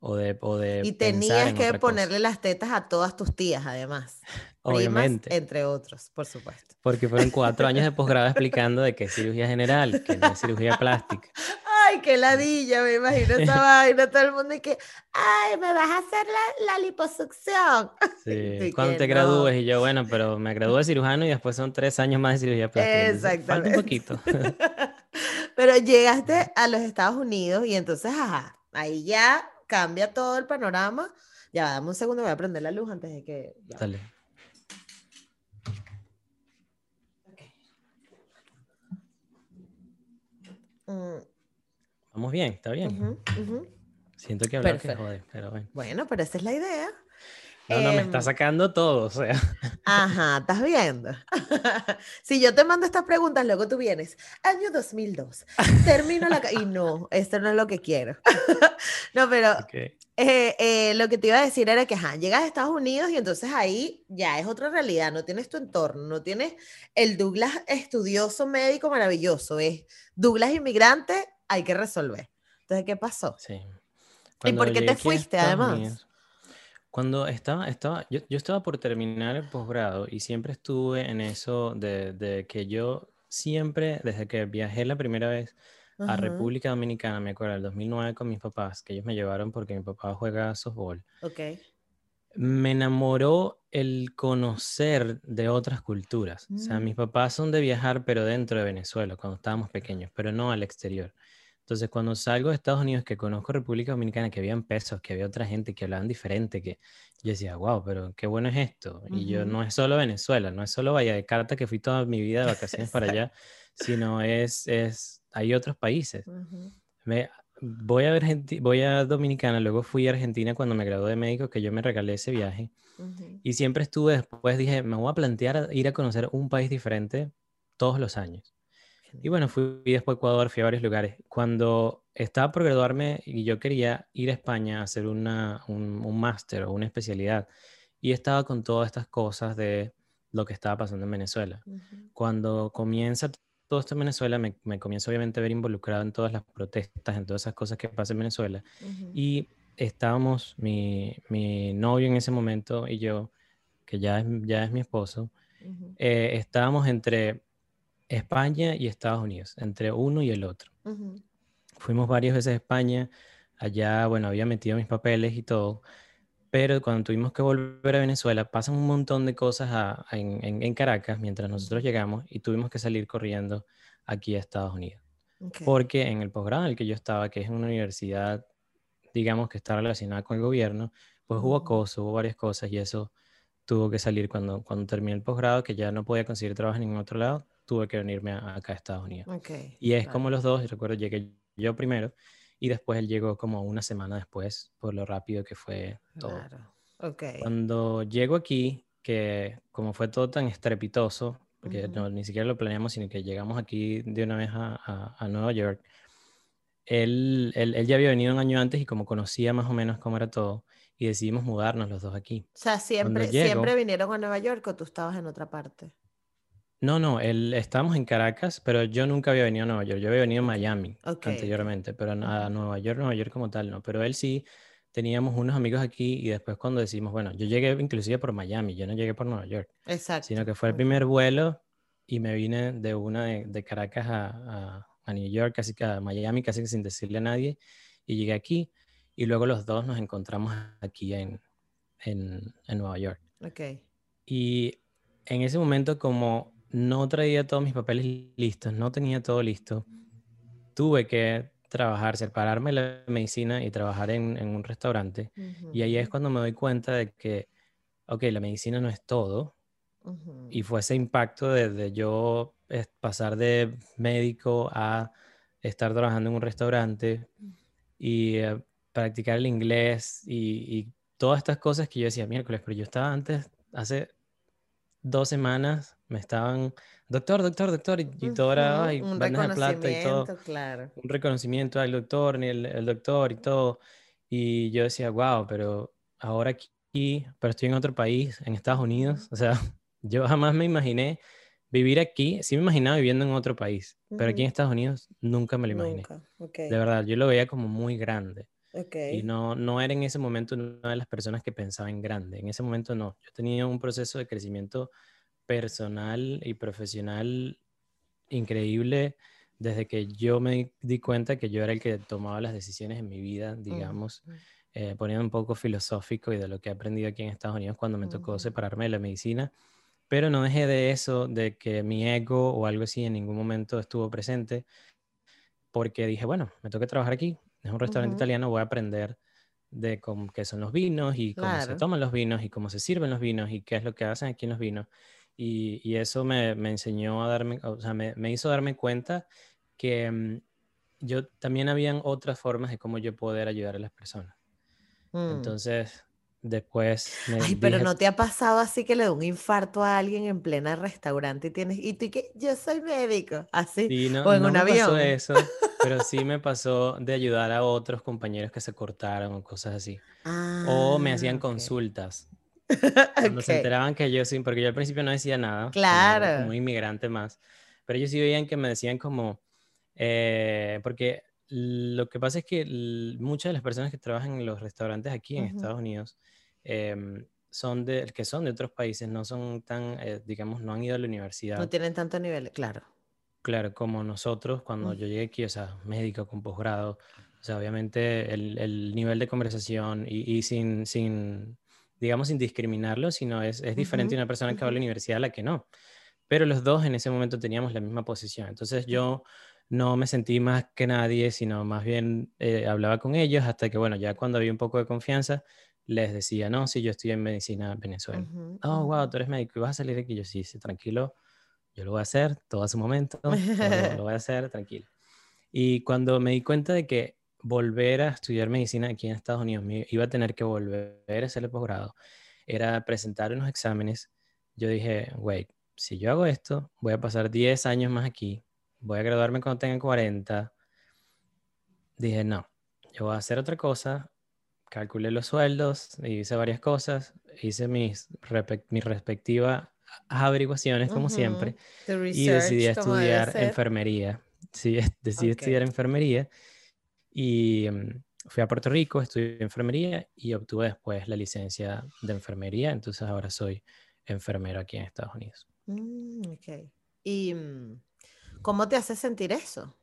O de, o de Y tenías en que cosa. ponerle las tetas a todas tus tías, además. Primas, Obviamente. entre otros, por supuesto. Porque fueron cuatro años de posgrado explicando de que es cirugía general, que no es cirugía plástica. Ay, qué ladilla, me imagino esa vaina, todo el mundo y que, ay, me vas a hacer la, la liposucción. Sí, cuando te gradúes y yo, bueno, pero me gradué de cirujano y después son tres años más de cirugía plástica. Exactamente. Falta un poquito. pero llegaste a los Estados Unidos y entonces, ajá, ahí ya cambia todo el panorama. Ya, dame un segundo, voy a prender la luz antes de que... Dale. Mm. Vamos bien, está bien. Siento que hablar que joder, pero bueno. Bueno, pero esa es la idea. No, no, me está em, sacando todo, o sea. Ajá, estás viendo. si yo te mando estas preguntas, luego tú vienes. Año 2002. Termino la... y no, esto no es lo que quiero. no, pero eh, eh, lo que te iba a decir era que, ajá, llegas a Estados Unidos y entonces ahí ya es otra realidad. No tienes tu entorno, no tienes el Douglas estudioso médico maravilloso. Es Douglas inmigrante, hay que resolver. Entonces, ¿qué pasó? Sí. ¿Y por qué te fuiste, además? Cuando estaba, estaba yo, yo, estaba por terminar el posgrado y siempre estuve en eso de, de, que yo siempre, desde que viajé la primera vez a República Dominicana, me acuerdo, el 2009 con mis papás, que ellos me llevaron porque mi papá juega softball. Ok. Me enamoró el conocer de otras culturas. O sea, mm. mis papás son de viajar, pero dentro de Venezuela, cuando estábamos pequeños, pero no al exterior. Entonces, cuando salgo de Estados Unidos, que conozco República Dominicana, que habían pesos, que había otra gente que hablaban diferente, que yo decía, wow, pero qué bueno es esto. Y yo no es solo Venezuela, no es solo Vaya de Carta, que fui toda mi vida de vacaciones para allá, sino es, es, hay otros países. Me, voy a voy a Dominicana, luego fui a Argentina cuando me gradué de médico, que yo me regalé ese viaje. Y siempre estuve, después dije, me voy a plantear ir a conocer un país diferente todos los años. Y bueno, fui después a Ecuador, fui a varios lugares. Cuando estaba por graduarme y yo quería ir a España a hacer una, un, un máster o una especialidad, y estaba con todas estas cosas de lo que estaba pasando en Venezuela. Cuando comienza todo esto en Venezuela, me, me, comienzo obviamente a ver involucrado en todas las protestas, en todas esas cosas que pasan en Venezuela. Y estábamos, mi, mi, novio en ese momento y yo, que ya es, ya es mi esposo, eh, estábamos entre España y Estados Unidos, entre uno y el otro. Fuimos varias veces a España, allá, bueno, había metido mis papeles y todo, pero cuando tuvimos que volver a Venezuela, pasan un montón de cosas en, Caracas mientras nosotros llegamos y tuvimos que salir corriendo aquí a Estados Unidos. Porque en el posgrado en el que yo estaba, que es una universidad, digamos que está relacionada con el gobierno, pues hubo acoso, hubo varias cosas y eso tuvo que salir cuando, cuando terminé el posgrado, que ya no podía conseguir trabajo en ningún otro lado, tuve que venirme acá a Estados Unidos. y es como los dos, recuerdo, llegué yo primero y después él llegó como una semana después por lo rápido que fue todo. Cuando llego aquí, que como fue todo tan estrepitoso, porque no, ni siquiera lo planeamos, sino que llegamos aquí de una vez a, a, Nueva York, él, él, él, ya había venido un año antes y como conocía más o menos cómo era todo, y decidimos mudarnos los dos aquí. O sea, siempre, siempre vinieron a Nueva York o tú estabas en otra parte. No, no, él, estábamos en Caracas, pero yo nunca había venido a Nueva York. Yo había venido a Miami anteriormente, pero a Nueva York, Nueva York como tal, no. Pero él sí, teníamos unos amigos aquí y después cuando decimos, bueno, yo llegué inclusive por Miami, yo no llegué por Nueva York. Exacto. Sino que fue el primer vuelo y me vine de una de, Caracas a, a, New York, casi que a Miami, casi que sin decirle a nadie. Y llegué aquí y luego los dos nos encontramos aquí en, en, en Nueva York. Ok. Y en ese momento como no traía todos mis papeles listos, no tenía todo listo. Tuve que trabajar, separarme la medicina y trabajar en, un restaurante. Y ahí es cuando me doy cuenta de que, ok, la medicina no es todo. Y fue ese impacto de, yo pasar de médico a estar trabajando en un restaurante y eh, practicar el inglés y, y, todas estas cosas que yo decía miércoles, pero yo estaba antes, hace dos semanas me estaban, doctor, doctor, doctor, y, todo era, ay, un de plata y todo. Claro. Un reconocimiento al doctor, ni el, doctor y todo. Y yo decía, wow, pero ahora aquí, pero estoy en otro país, en Estados Unidos. O sea, yo jamás me imaginé vivir aquí, sí me imaginaba viviendo en otro país, pero aquí en Estados Unidos nunca me lo imaginé. De verdad, yo lo veía como muy grande. Y no, no era en ese momento una de las personas que pensaba en grande. En ese momento no. Yo tenía un proceso de crecimiento personal y profesional increíble desde que yo me di cuenta que yo era el que tomaba las decisiones en mi vida, digamos, eh, poniendo un poco filosófico y de lo que he aprendido aquí en Estados Unidos cuando me tocó separarme de la medicina. Pero no dejé de eso, de que mi ego o algo así en ningún momento estuvo presente, porque dije, bueno, me toca trabajar aquí, es un restaurante italiano, voy a aprender de cómo, qué son los vinos y cómo se toman los vinos y cómo se sirven los vinos y qué es lo que hacen aquí en los vinos. Y, y eso me, me, enseñó a darme, o sea, me, me hizo darme cuenta que mm, yo también habían otras formas de cómo yo poder ayudar a las personas. Mm. Entonces, después me Ay, pero no te ha pasado así que le da un infarto a alguien en plena restaurante y tienes y tú que yo soy médico, así sí, no, o en un me avión. Pasó eso, pero sí me pasó de ayudar a otros compañeros que se cortaron o cosas así. o me hacían ah, consultas. Cuando se enteraban que yo sí, porque yo al principio no decía nada. Claro. Como inmigrante más. Pero ellos sí veían que me decían como, eh, porque lo que pasa es que muchas de las personas que trabajan en los restaurantes aquí en Estados Unidos em, son de, que son de otros países, no son tan, eh, digamos, no han ido a la universidad. No tienen tanto nivel, claro. Claro, como nosotros, cuando yo llegué aquí, o sea, médico con posgrado, o sea, obviamente el, el nivel de conversación y, y, sin, sin, digamos, sin discriminarlo, sino es, es diferente una persona que va a la universidad a la que no. Pero los dos en ese momento teníamos la misma posición. Entonces yo no me sentí más que nadie, sino más bien eh, hablaba con ellos hasta que, bueno, ya cuando había un poco de confianza, les decía, no, sí, yo estoy en medicina en Venezuela. oh, wow, tú eres médico y vas a salir de aquí. Yo sí, sí, tranquilo, yo lo voy a hacer, todo a su momento, lo, lo voy a hacer, tranquilo. Y cuando me di cuenta de que volver a estudiar medicina aquí en Estados Unidos, me iba a tener que volver a hacer el posgrado, era presentar unos exámenes, yo dije, wait, si yo hago esto, voy a pasar 10 años más aquí, voy a graduarme cuando tenga 40. Dije, no, yo voy a hacer otra cosa. Calculé los sueldos, hice varias cosas, hice mis, mis respectivas averiguaciones, como siempre, y decidí estudiar enfermería. Sí, decidí estudiar enfermería y mm, fui a Puerto Rico, estudié enfermería y obtuve después la licencia de enfermería. Entonces ahora soy enfermero aquí en Estados Unidos. Mm, ok. Y mm, ¿Cómo te hace sentir eso?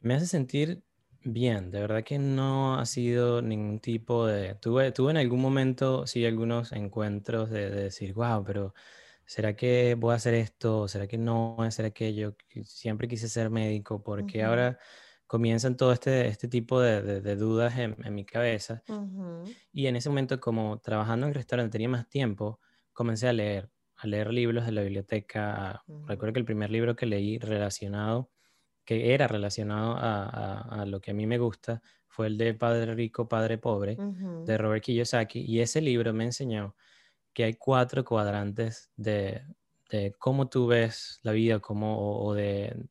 Me hace sentir bien, de verdad que no ha sido ningún tipo de... Tuve, tuve en algún momento, sí, algunos encuentros de, decir, wow, pero ¿será que voy a hacer esto? ¿Será que no voy a hacer aquello? Siempre quise ser médico, porque ahora comienzan todo este, este tipo de, de, dudas en, en, mi cabeza. Y en ese momento, como trabajando en restaurante tenía más tiempo, comencé a leer a leer libros de la biblioteca. Recuerdo que el primer libro que leí relacionado, que era relacionado a, lo que a mí me gusta, fue el de Padre Rico, Padre Pobre, de Robert Kiyosaki. Y ese libro me enseñó que hay cuatro cuadrantes de, cómo tú ves la vida cómo, o, de,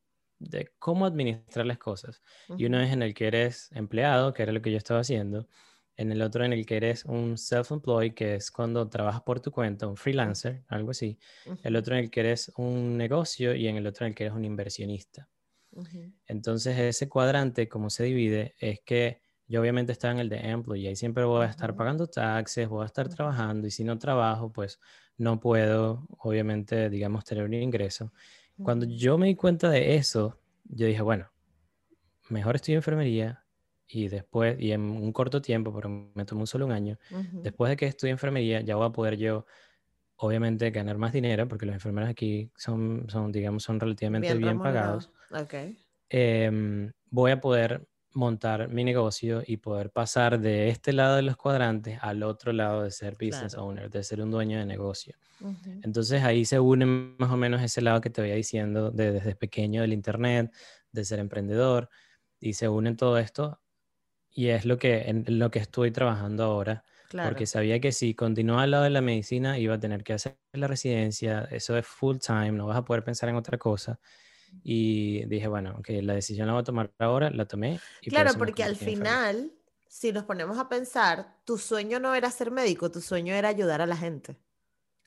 cómo administrar las cosas. Y uno es en el que eres empleado, que era lo que yo estaba haciendo en el otro en el que eres un self-employed, que es cuando trabajas por tu cuenta, un freelancer, algo así. El otro en el que eres un negocio y en el otro en el que eres un inversionista. Entonces ese cuadrante, como se divide, es que yo obviamente estaba en el de employee y siempre voy a estar pagando taxes, voy a estar trabajando y si no trabajo, pues no puedo, obviamente, digamos, tener un ingreso. Cuando yo me di cuenta de eso, yo dije, bueno, mejor en enfermería, y después, y en un corto tiempo, pero me tomó solo un año, después de que estudie enfermería, ya voy a poder yo, obviamente, ganar más dinero, porque los enfermeros aquí son, son digamos, son relativamente bien, pagados. Okay. Em, voy a poder montar mi negocio y poder pasar de este lado de los cuadrantes al otro lado de ser business owner, de ser un dueño de negocio. Entonces ahí se une más o menos ese lado que te voy diciendo de, desde pequeño del Internet, de ser emprendedor, y se une todo esto y es lo que, en lo que estoy trabajando ahora. Porque sabía que si continuaba al lado de la medicina iba a tener que hacer la residencia, eso es full time, no vas a poder pensar en otra cosa. Y dije, bueno, que la decisión la voy a tomar ahora, la tomé. Y claro, porque al final, si nos ponemos a pensar, tu sueño no era ser médico, tu sueño era ayudar a la gente.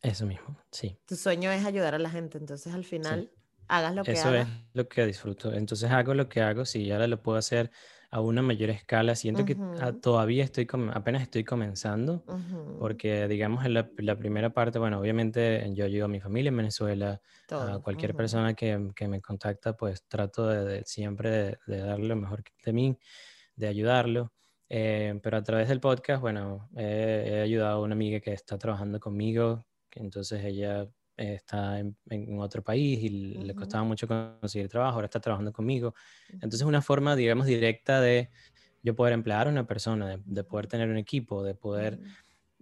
Eso mismo, sí. Tu sueño es ayudar a la gente, entonces al final hagas lo que Eso es lo que disfruto. Entonces hago lo que hago, si ahora lo puedo hacer a una mayor escala. Siento que todavía estoy, apenas estoy comenzando, porque digamos en la, la primera parte, bueno, obviamente yo ayudo a mi familia en Venezuela, a Todo. cualquier ujú, persona que, que me contacta, pues trato de, de siempre de, de darle lo mejor de mí, de ayudarlo. Eh, pero a través del podcast, bueno, he, he ayudado a una amiga que está trabajando conmigo, que entonces ella está en, en otro país y le costaba mucho conseguir trabajo, ahora está trabajando conmigo. Entonces, una forma, digamos, directa de yo poder emplear a una persona, de, de poder tener un equipo, de poder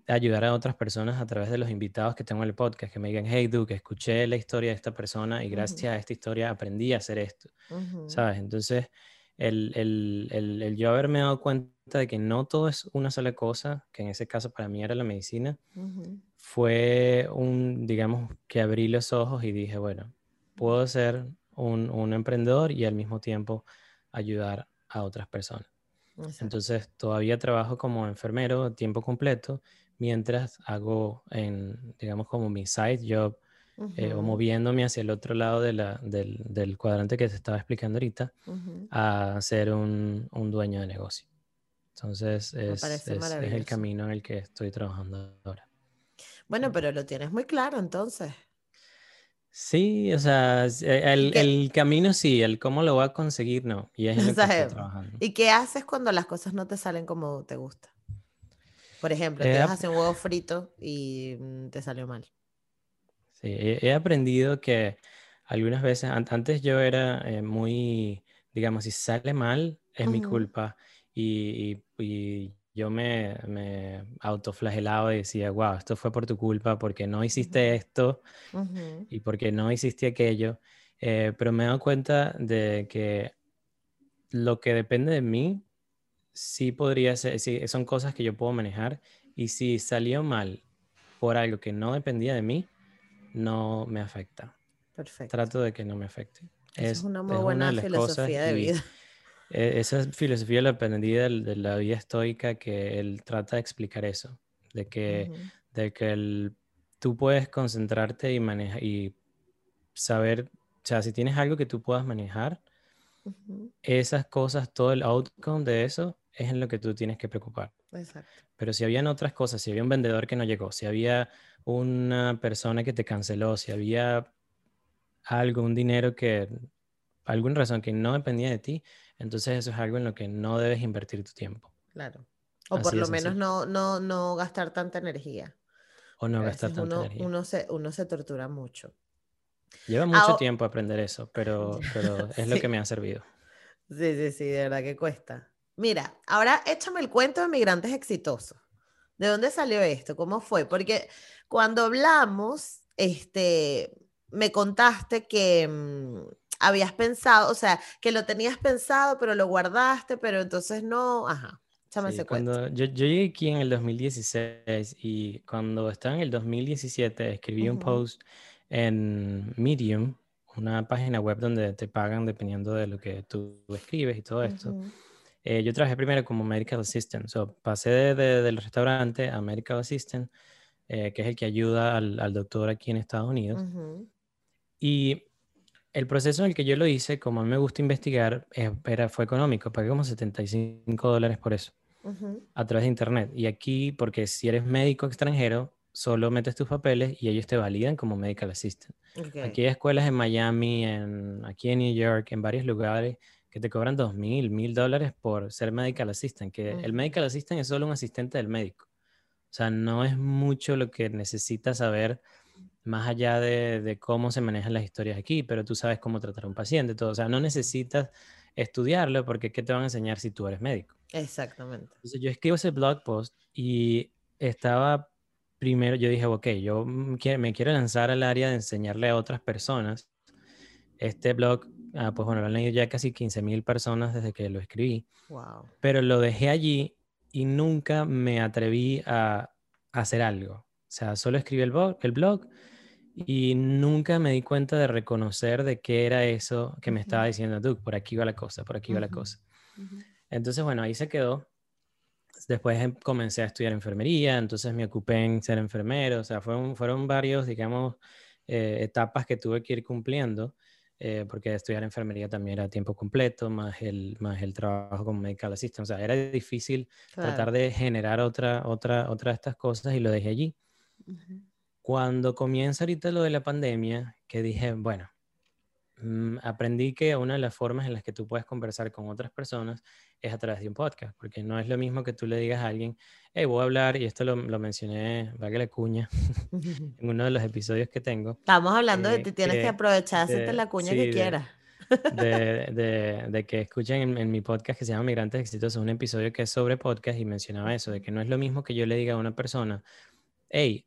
ayudar a otras personas a través de los invitados que tengo en el podcast, que me digan, hey, Duke, escuché la historia de esta persona y gracias a esta historia aprendí a hacer esto, ¿sabes? Entonces, el, el, el, el yo haberme dado cuenta de que no todo es una sola cosa, que en ese caso para mí era la medicina, ujú, fue un, digamos, que abrí los ojos y dije, bueno, puedo ser un, un emprendedor y al mismo tiempo ayudar a otras personas. Exacto. Entonces, todavía trabajo como enfermero a tiempo completo mientras hago, en, digamos, como mi side job eh, o moviéndome hacia el otro lado de la- del, del cuadrante que te estaba explicando ahorita a ser un, un dueño de negocio. Entonces, es, es, es el camino en el que estoy trabajando ahora. Bueno, pero lo tienes muy claro entonces. Sí, o sea, eh, ¿Y el, el camino sí, el cómo lo voy a conseguir no, y es o sea. ¿y qué haces cuando las cosas no te salen como te gusta? Por ejemplo, te ibas a hacer un huevo frito y mm, te salió mal. sí, he, he aprendido que algunas veces, an- antes yo era eh, muy, digamos, si sale mal, es mi Ujú, culpa, y, y- y yo me, me autoflagelaba y decía, wow, esto fue por tu culpa, porque no hiciste esto ujú, y porque no hiciste aquello, Eh, pero me he dado cuenta de que lo que depende de mí sí podría ser, sí, son cosas que yo puedo manejar y si salió mal por algo que no dependía de mí, no me afecta. Perfecto. Trato de que no me afecte. Eso es una muy es una buena de las cosas filosofía de y vida. eh, esa filosofía la aprendí de, la vida estoica que él trata de explicar eso, de que, de que el- tú puedes concentrarte y manejar y saber, o sea, si tienes algo que tú puedas manejar, esas cosas, todo el outcome de eso es en lo que tú tienes que preocupar. Exacto. Pero si habían otras cosas, si había un vendedor que no llegó, si había una persona que te canceló, si había algo, un dinero que, alguna razón que no dependía de ti, entonces eso es algo en lo que no debes invertir tu tiempo. Claro. O por Así lo menos no, no, no gastar tanta energía. O no gastar tanta uno, energía. uno se, uno se tortura mucho. Lleva mucho Ah, tiempo aprender eso, pero, pero es lo que me ha servido. sí, sí, sí, de verdad que cuesta. Mira, ahora échame el cuento de migrantes exitosos. ¿De dónde salió esto? ¿Cómo fue? Porque cuando hablamos, este, me contaste que mm, habías pensado, o sea, que lo tenías pensado, pero lo guardaste, pero entonces no. Ajá, Sí, cuando yo, yo llegué aquí en el 2016 y cuando estaba en el 2017 escribí un Ujú, post en Medium, una página web donde te pagan dependiendo de lo que tú escribes y todo esto. ujú, Eh, yo trabajé primero como medical assistant, so, pasé de- de- del restaurante a medical assistant, eh, que es el que ayuda al, al doctor aquí en Estados Unidos. ujú, Y el proceso en el que yo lo hice, como a mí me gusta investigar, eh, era, fue económico, pagué como 75 dólares por eso a través de internet. Y aquí, porque si eres médico extranjero, solo metes tus papeles y ellos te validan como medical assistant. Aquí hay escuelas en Miami, en, aquí en New York, en varios lugares que te cobran dos mil, mil dólares por ser medical assistant, que el medical assistant es solo un asistente del médico. O sea, no es mucho lo que necesitas saber más allá de, de cómo se manejan las historias aquí, pero tú sabes cómo tratar a un paciente, todo. O sea, no necesitas estudiarlo porque ¿qué te van a enseñar si tú eres médico? Exactamente. Entonces yo escribo ese blog post y estaba primero, yo dije, ok, yo mm, me quiero lanzar al área de enseñarle a otras personas. Este blog, ah, pues bueno, lo han leído ya casi 15 mil personas desde que lo escribí, Wow. pero lo dejé allí y nunca me atreví a, a hacer algo. O sea, solo escribí el blog, el blog y nunca me di cuenta de reconocer de qué era eso que me estaba diciendo Duke, por aquí va la cosa, por aquí va la ujú, cosa. ujú. Entonces, bueno, ahí se quedó. Después em- comencé a estudiar enfermería, entonces me ocupé en ser enfermero, o sea, fueron, fueron varios, digamos, eh, etapas que tuve que ir cumpliendo eh, porque estudiar enfermería también era tiempo completo, más el, más el trabajo como medical assistant. O sea, era difícil tratar de generar otra, otra, otra de estas cosas y lo dejé allí. Cuando comienza ahorita lo de la pandemia, que dije, bueno, mm, aprendí que una de las formas en las que tú puedes conversar con otras personas es a través de un podcast, porque no es lo mismo que tú le digas a alguien, hey, voy a hablar, y esto lo, lo mencioné, que la cuña, en uno de los episodios que tengo. Estamos hablando de ti, tienes que, aprovechar, la cuña que quieras. De, de, de, que escuchen en, mi podcast que se llama Migrantes Exitosos, un episodio que es sobre podcast y mencionaba eso, de que no es lo mismo que yo le diga a una persona, hey,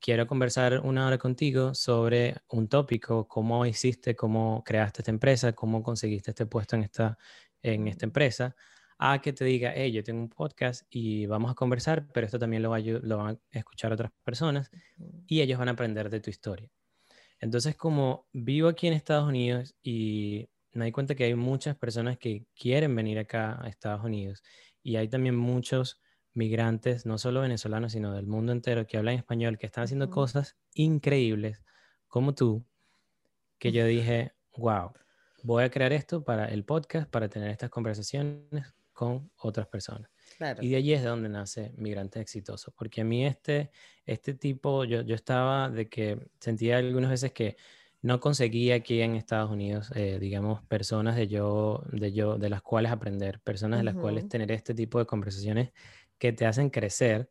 quiero conversar una hora contigo sobre un tópico, cómo hiciste, cómo creaste esta empresa, cómo conseguiste este puesto en esta, en esta empresa, a que te diga, hey, yo tengo un podcast y vamos a conversar, pero esto también lo, lo van a escuchar otras personas y ellos van a aprender de tu historia. Entonces, como vivo aquí en Estados Unidos y me di cuenta que hay muchas personas que quieren venir acá a Estados Unidos y hay también muchos migrantes, no solo venezolanos, sino del mundo entero que hablan español, que están haciendo cosas increíbles como tú, que yo dije, wow, voy a crear esto para el podcast, para tener estas conversaciones con otras personas. Y de allí es de donde nace Migrante Exitoso, porque a mí este, este tipo, yo, yo estaba de que sentía algunas veces que no conseguía aquí en Estados Unidos, eh, digamos, personas de yo, de yo, de las cuales aprender, personas de las cuales tener este tipo de conversaciones que te hacen crecer.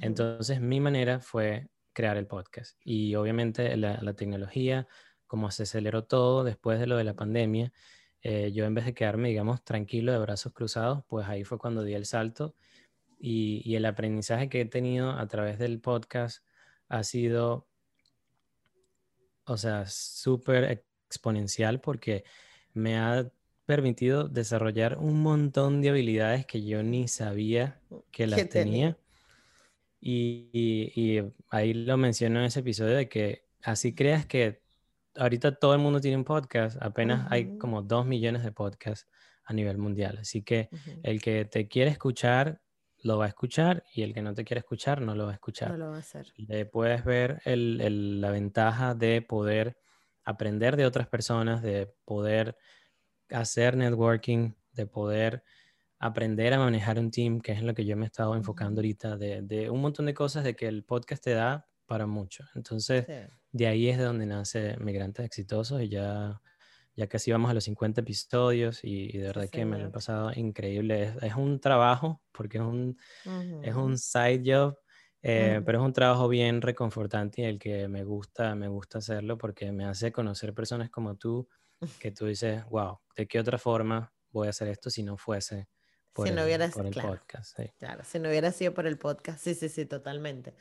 Entonces mi manera fue crear el podcast. Y obviamente la, la tecnología como se aceleró todo después de lo de la pandemia, eh, yo en vez de quedarme, digamos, tranquilo de brazos cruzados, pues ahí fue cuando di el salto y, y el aprendizaje que he tenido a través del podcast ha sido, o sea, súper exponencial porque me ha permitido desarrollar un montón de habilidades que yo ni sabía que las tenía. Y, y, y, ahí lo menciono en ese episodio de que así creas que ahorita todo el mundo tiene un podcast, apenas hay como dos millones de podcasts a nivel mundial. Así que el que te quiere escuchar, lo va a escuchar y el que no te quiere escuchar, no lo va a escuchar. No lo va a hacer. Le puedes ver la ventaja de poder aprender de otras personas, de poder hacer networking, de poder aprender a manejar un team, que es en lo que yo me he estado enfocando ahorita, de, un montón de cosas de que el podcast te da para mucho. Entonces, de ahí es de donde nace Migrantes Exitosos y ya, ya casi vamos a los 50 episodios y, de verdad que me lo he pasado increíble. Es, un trabajo porque es un, es un side job, eh, pero es un trabajo bien reconfortante y el que me gusta, me gusta hacerlo porque me hace conocer personas como tú que tú dices, wow, ¿de qué otra forma voy a hacer esto si no fuese por, si no el, por el podcast? Claro, si no hubiera sido por el podcast, sí, sí, sí, totalmente.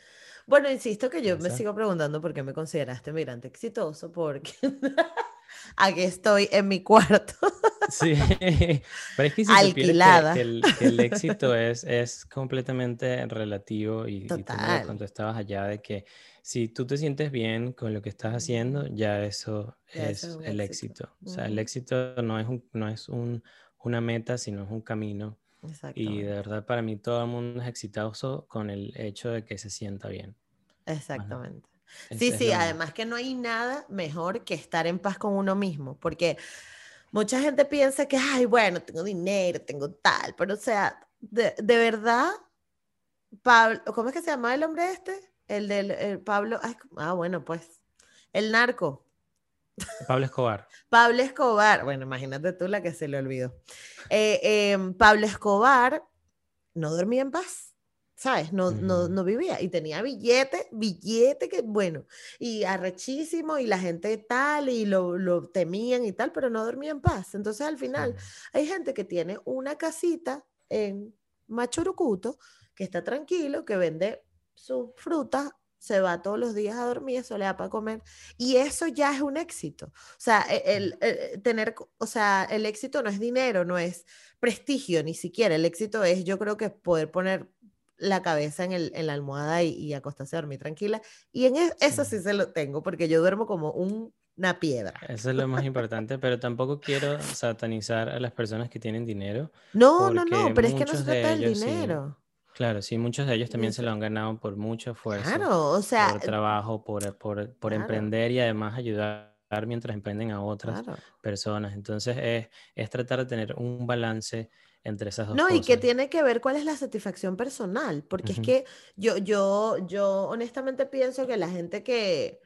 Bueno, insisto que yo me sigo preguntando por qué me consideraste migrante exitoso, porque aquí estoy en mi cuarto. sí, pero es que si Alquilada. Que, el, éxito es, es completamente relativo y, tú me contestabas allá de que si tú te sientes bien con lo que estás haciendo, ya eso es, el éxito. O sea, el éxito no es, un, no es un, una meta, sino es un camino y de verdad para mí todo el mundo es exitoso con el hecho de que se sienta bien. Exactamente. sí, sí, además que no hay nada mejor que estar en paz con uno mismo, porque mucha gente piensa que, ay, bueno, tengo dinero, tengo tal, pero o sea, de, verdad, Pablo, ¿cómo es que se llama el hombre este? El del Pablo, ah, bueno, pues, el narco. Pablo Escobar. Pablo Escobar, bueno, imagínate tú la que se le olvidó. Eh, em, Pablo Escobar no dormía en paz, ¿sabes? No, no, no, vivía y tenía billete, billete que, bueno, y arrechísimo y la gente tal y lo, lo temían y tal, pero no dormía en paz. Entonces al final hay gente que tiene una casita en Machurucuto que está tranquilo, que vende sus frutas se va todos los días a dormir, eso le da para comer. Y eso ya es un éxito. O sea, e, el, eh, tener, o sea, el éxito no es dinero, no es prestigio ni siquiera. El éxito es, yo creo que poder poner la cabeza en, el, en la almohada y, acostarse a dormir tranquila. Y en eso sí se lo tengo, porque yo duermo como una piedra. Eso es lo más importante, pero tampoco quiero satanizar a las personas que tienen dinero. No, no, no, pero es que no se trata del dinero. Claro, sí, muchos de ellos también se lo han ganado por mucho esfuerzo, claro, o sea, por trabajo, por, por, por emprender y además ayudar mientras emprenden a otras personas. Entonces es, es, tratar de tener un balance entre esas dos no, cosas. No, y que tiene que ver cuál es la satisfacción personal, porque es que yo, yo, yo honestamente pienso que la gente que,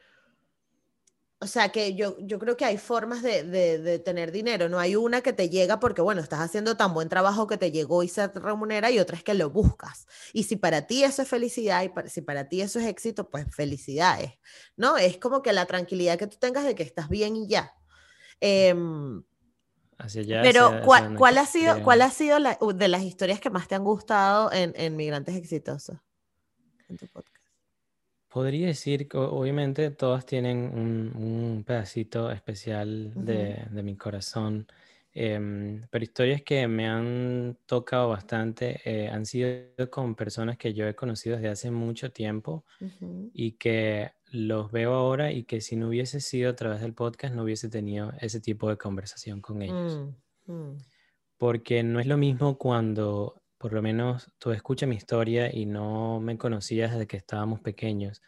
o sea, que yo, yo creo que hay formas de, de, tener dinero, no hay una que te llega porque, bueno, estás haciendo tan buen trabajo que te llegó y se remunera y otra es que lo buscas. Y si para ti eso es felicidad y si para ti eso es éxito, pues felicidades, ¿no? Es como que la tranquilidad que tú tengas de que estás bien y ya. Em, pero, ¿cuál, ¿cuál, ha sido, ¿cuál ha sido la, de las historias que más te han gustado en, en Migrantes Exitosos? En tu podcast. Podría decir que obviamente todas tienen un, pedacito especial de, mi corazón, em, pero historias que me han tocado bastante eh, han sido con personas que yo he conocido desde hace mucho tiempo y que los veo ahora y que si no hubiese sido a través del podcast no hubiese tenido ese tipo de conversación con ellos. Mm, mm. Porque no es lo mismo cuando por lo menos tú escuchas mi historia y no me conocías desde que estábamos pequeños,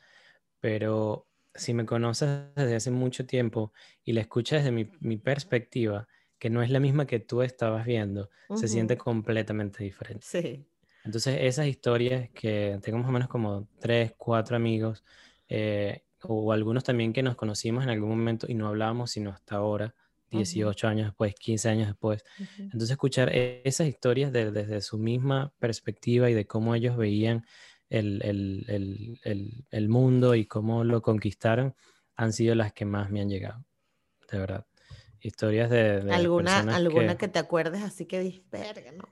pero si me conoces desde hace mucho tiempo y la escuchas desde mi, perspectiva, que no es la misma que tú estabas viendo, se siente completamente diferente. Sí. Entonces, esas historias que tengo más o menos como tres, cuatro amigos, eh, o algunos también que nos conocimos en algún momento y no hablábamos sino hasta ahora, 18 años después, 15 años después. Entonces, escuchar e-, esas historias desde su misma perspectiva y de cómo ellos veían el, el, el, el, mundo y cómo lo conquistaron han sido las que más me han llegado, de verdad. Historias de... ¿Alguna, alguna que... te acuerdes así que disperga, ¿no?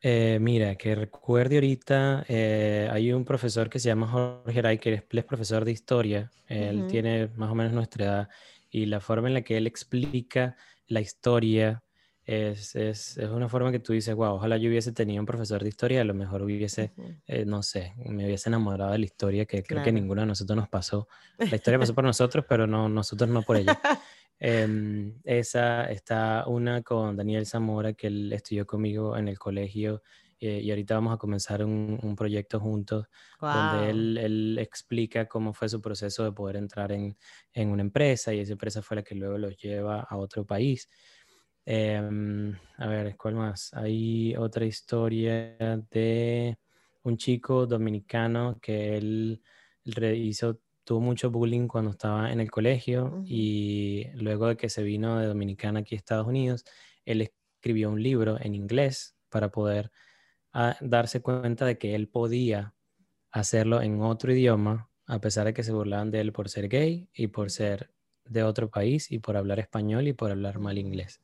Eh, mira, que recuerde ahorita, eh, hay un profesor que se llama Jorge Ray, que es, profesor de historia, él tiene más o menos nuestra edad, y la forma en la que él explica la historia es, es, es, una forma que tú dices, wow, ojalá yo hubiese tenido un profesor de historia, a lo mejor hubiese, eh, no sé, me hubiese enamorado de la historia, que creo que ninguno de nosotros nos pasó. La historia pasó por nosotros, pero no, nosotros no por ella. Em, esa está una con Daniel Zamora, que él estudió conmigo en el colegio. Eh, y ahorita vamos a comenzar un, un proyecto juntos donde él, él, explica cómo fue su proceso de poder entrar en, en una empresa y esa empresa fue la que luego los lleva a otro país. Em, a ver, ¿cuál más? Hay otra historia de un chico dominicano que él hizo, tuvo mucho bullying cuando estaba en el colegio y luego de que se vino de Dominicana aquí a Estados Unidos, él escribió un libro en inglés para poder ah, darse cuenta de que él podía hacerlo en otro idioma, a pesar de que se burlaban de él por ser gay y por ser de otro país y por hablar español y por hablar mal inglés.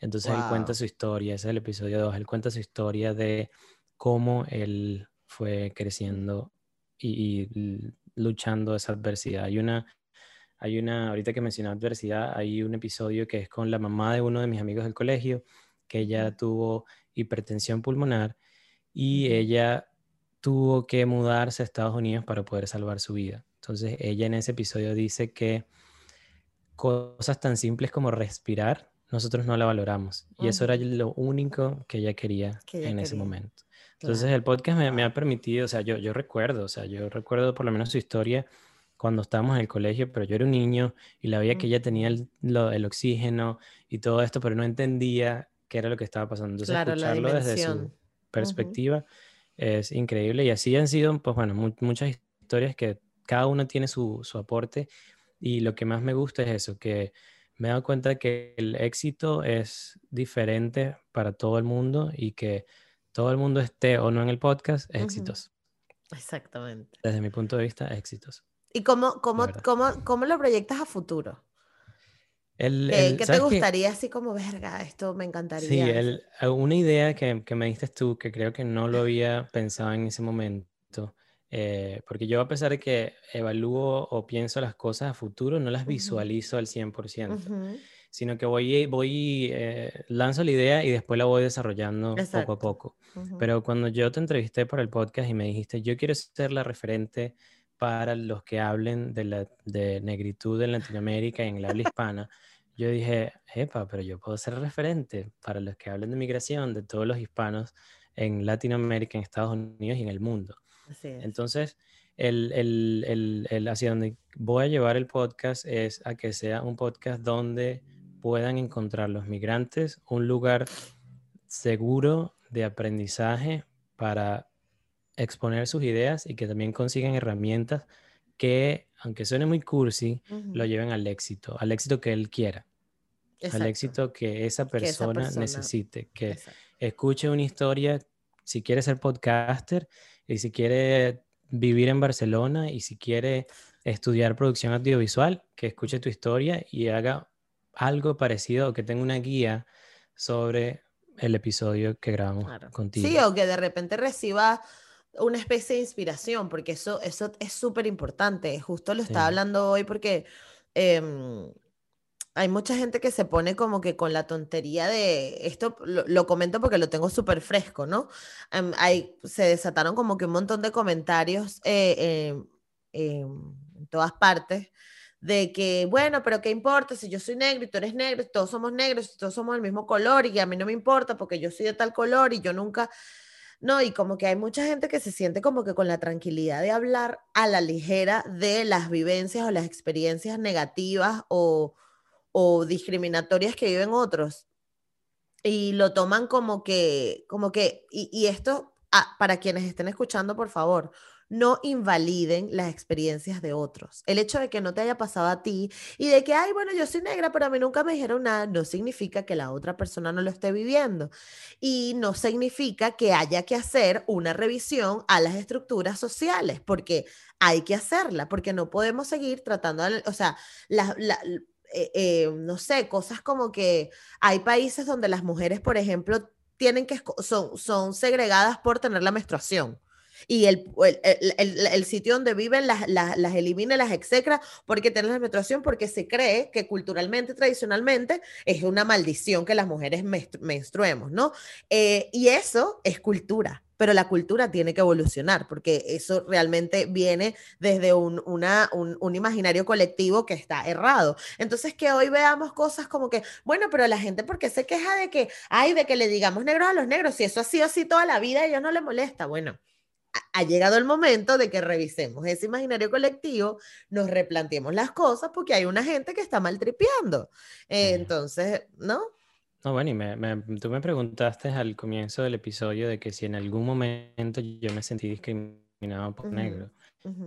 Entonces él cuenta su historia, ese es el episodio 2, él cuenta su historia de cómo él fue creciendo y, luchando esa adversidad. Hay una, hay una, ahorita que mencioné adversidad, hay un episodio que es con la mamá de uno de mis amigos del colegio, que ella tuvo hipertensión pulmonar y ella tuvo que mudarse a Estados Unidos para poder salvar su vida. Entonces ella en ese episodio dice que cosas tan simples como respirar nosotros no la valoramos. Y eso era lo único que ella quería en ese momento. Entonces el podcast me, ha permitido, o sea, yo, yo recuerdo, o sea, yo recuerdo por lo menos su historia cuando estábamos en el colegio, pero yo era un niño y la veía que ella tenía el, el, oxígeno y todo esto, pero no entendía qué era lo que estaba pasando. Entonces escucharlo desde su perspectiva es increíble y así han sido, pues bueno, muchas historias que cada una tiene su, su aporte y lo que más me gusta es eso, que me he dado cuenta que el éxito es diferente para todo el mundo y que todo el mundo esté o no en el podcast es exitoso. Exactamente. Desde mi punto de vista, es exitoso. ¿Y cómo, cómo, cómo, cómo lo proyectas a futuro? ¿Qué, te gustaría así como, verga, esto me encantaría? Sí, el, una idea que, que, me diste tú, que creo que no lo había pensado en ese momento, eh, porque yo a pesar de que evalúo o pienso las cosas a futuro, no las visualizo al 100%, sino que voy, voy eh, lanzo la idea y después la voy desarrollando poco a poco. Pero cuando yo te entrevisté por el podcast y me dijiste, yo quiero ser la referente para los que hablen de, la, de negritud en Latinoamérica y en la habla hispana, yo dije, epa, pero yo puedo ser referente para los que hablen de migración, de todos los hispanos en Latinoamérica, en Estados Unidos y en el mundo. Entonces, el, el, el, hacia donde voy a llevar el podcast es a que sea un podcast donde puedan encontrar los migrantes un lugar seguro de aprendizaje para exponer sus ideas y que también consigan herramientas que, aunque suene muy cursi, lo lleven al éxito, al éxito que él quiera, al éxito que esa persona, necesite, que escuche una historia, si quiere ser podcaster y si quiere vivir en Barcelona y si quiere estudiar producción audiovisual, que escuche tu historia y haga algo parecido o que tenga una guía sobre el episodio que grabamos contigo. Sí, o que de repente reciba una especie de inspiración, porque eso, eso es súper importante. Justo lo estaba hablando hoy porque em, hay mucha gente que se pone como que con la tontería de, esto lo, comento porque lo tengo súper fresco, ¿no? Em, hay, se desataron como que un montón de comentarios eh, em, en todas partes de que, bueno, pero ¿qué importa si yo soy negro y tú eres negro, todos somos negros, todos somos del mismo color y a mí no me importa porque yo soy de tal color y yo nunca... No, y como que hay mucha gente que se siente como que con la tranquilidad de hablar a la ligera de las vivencias o las experiencias negativas o, o discriminatorias que viven otros. Y lo toman como que, como que, y, esto, ah, para quienes estén escuchando, por favor, no invaliden las experiencias de otros. El hecho de que no te haya pasado a ti y de que, ay, bueno, yo soy negra, pero a mí nunca me dijeron nada, no significa que la otra persona no lo esté viviendo. Y no significa que haya que hacer una revisión a las estructuras sociales, porque hay que hacerla, porque no podemos seguir tratando, o sea, eh, eh, no sé, cosas como que hay países donde las mujeres, por ejemplo, tienen que son, son segregadas por tener la menstruación y el, el, el, sitio donde viven las, las, las elimina, las execra porque tienen la menstruación, porque se cree que culturalmente, tradicionalmente, es una maldición que las mujeres menstruemos, ¿no? Eh, y eso es cultura pero la cultura tiene que evolucionar, porque eso realmente viene desde un, una, un, un, imaginario colectivo que está errado. Entonces, que hoy veamos cosas como que, bueno, pero la gente, ¿por qué se queja de que, ay, de que le digamos negros a los negros? Si eso ha sido así toda la vida, a ellos no les molesta. Bueno, ha llegado el momento de que revisemos ese imaginario colectivo, nos replanteemos las cosas porque hay una gente que está maltripeando. Eh, entonces, ¿no? No, bueno, y tú me preguntaste al comienzo del episodio de que si en algún momento yo me sentí discriminado por negro.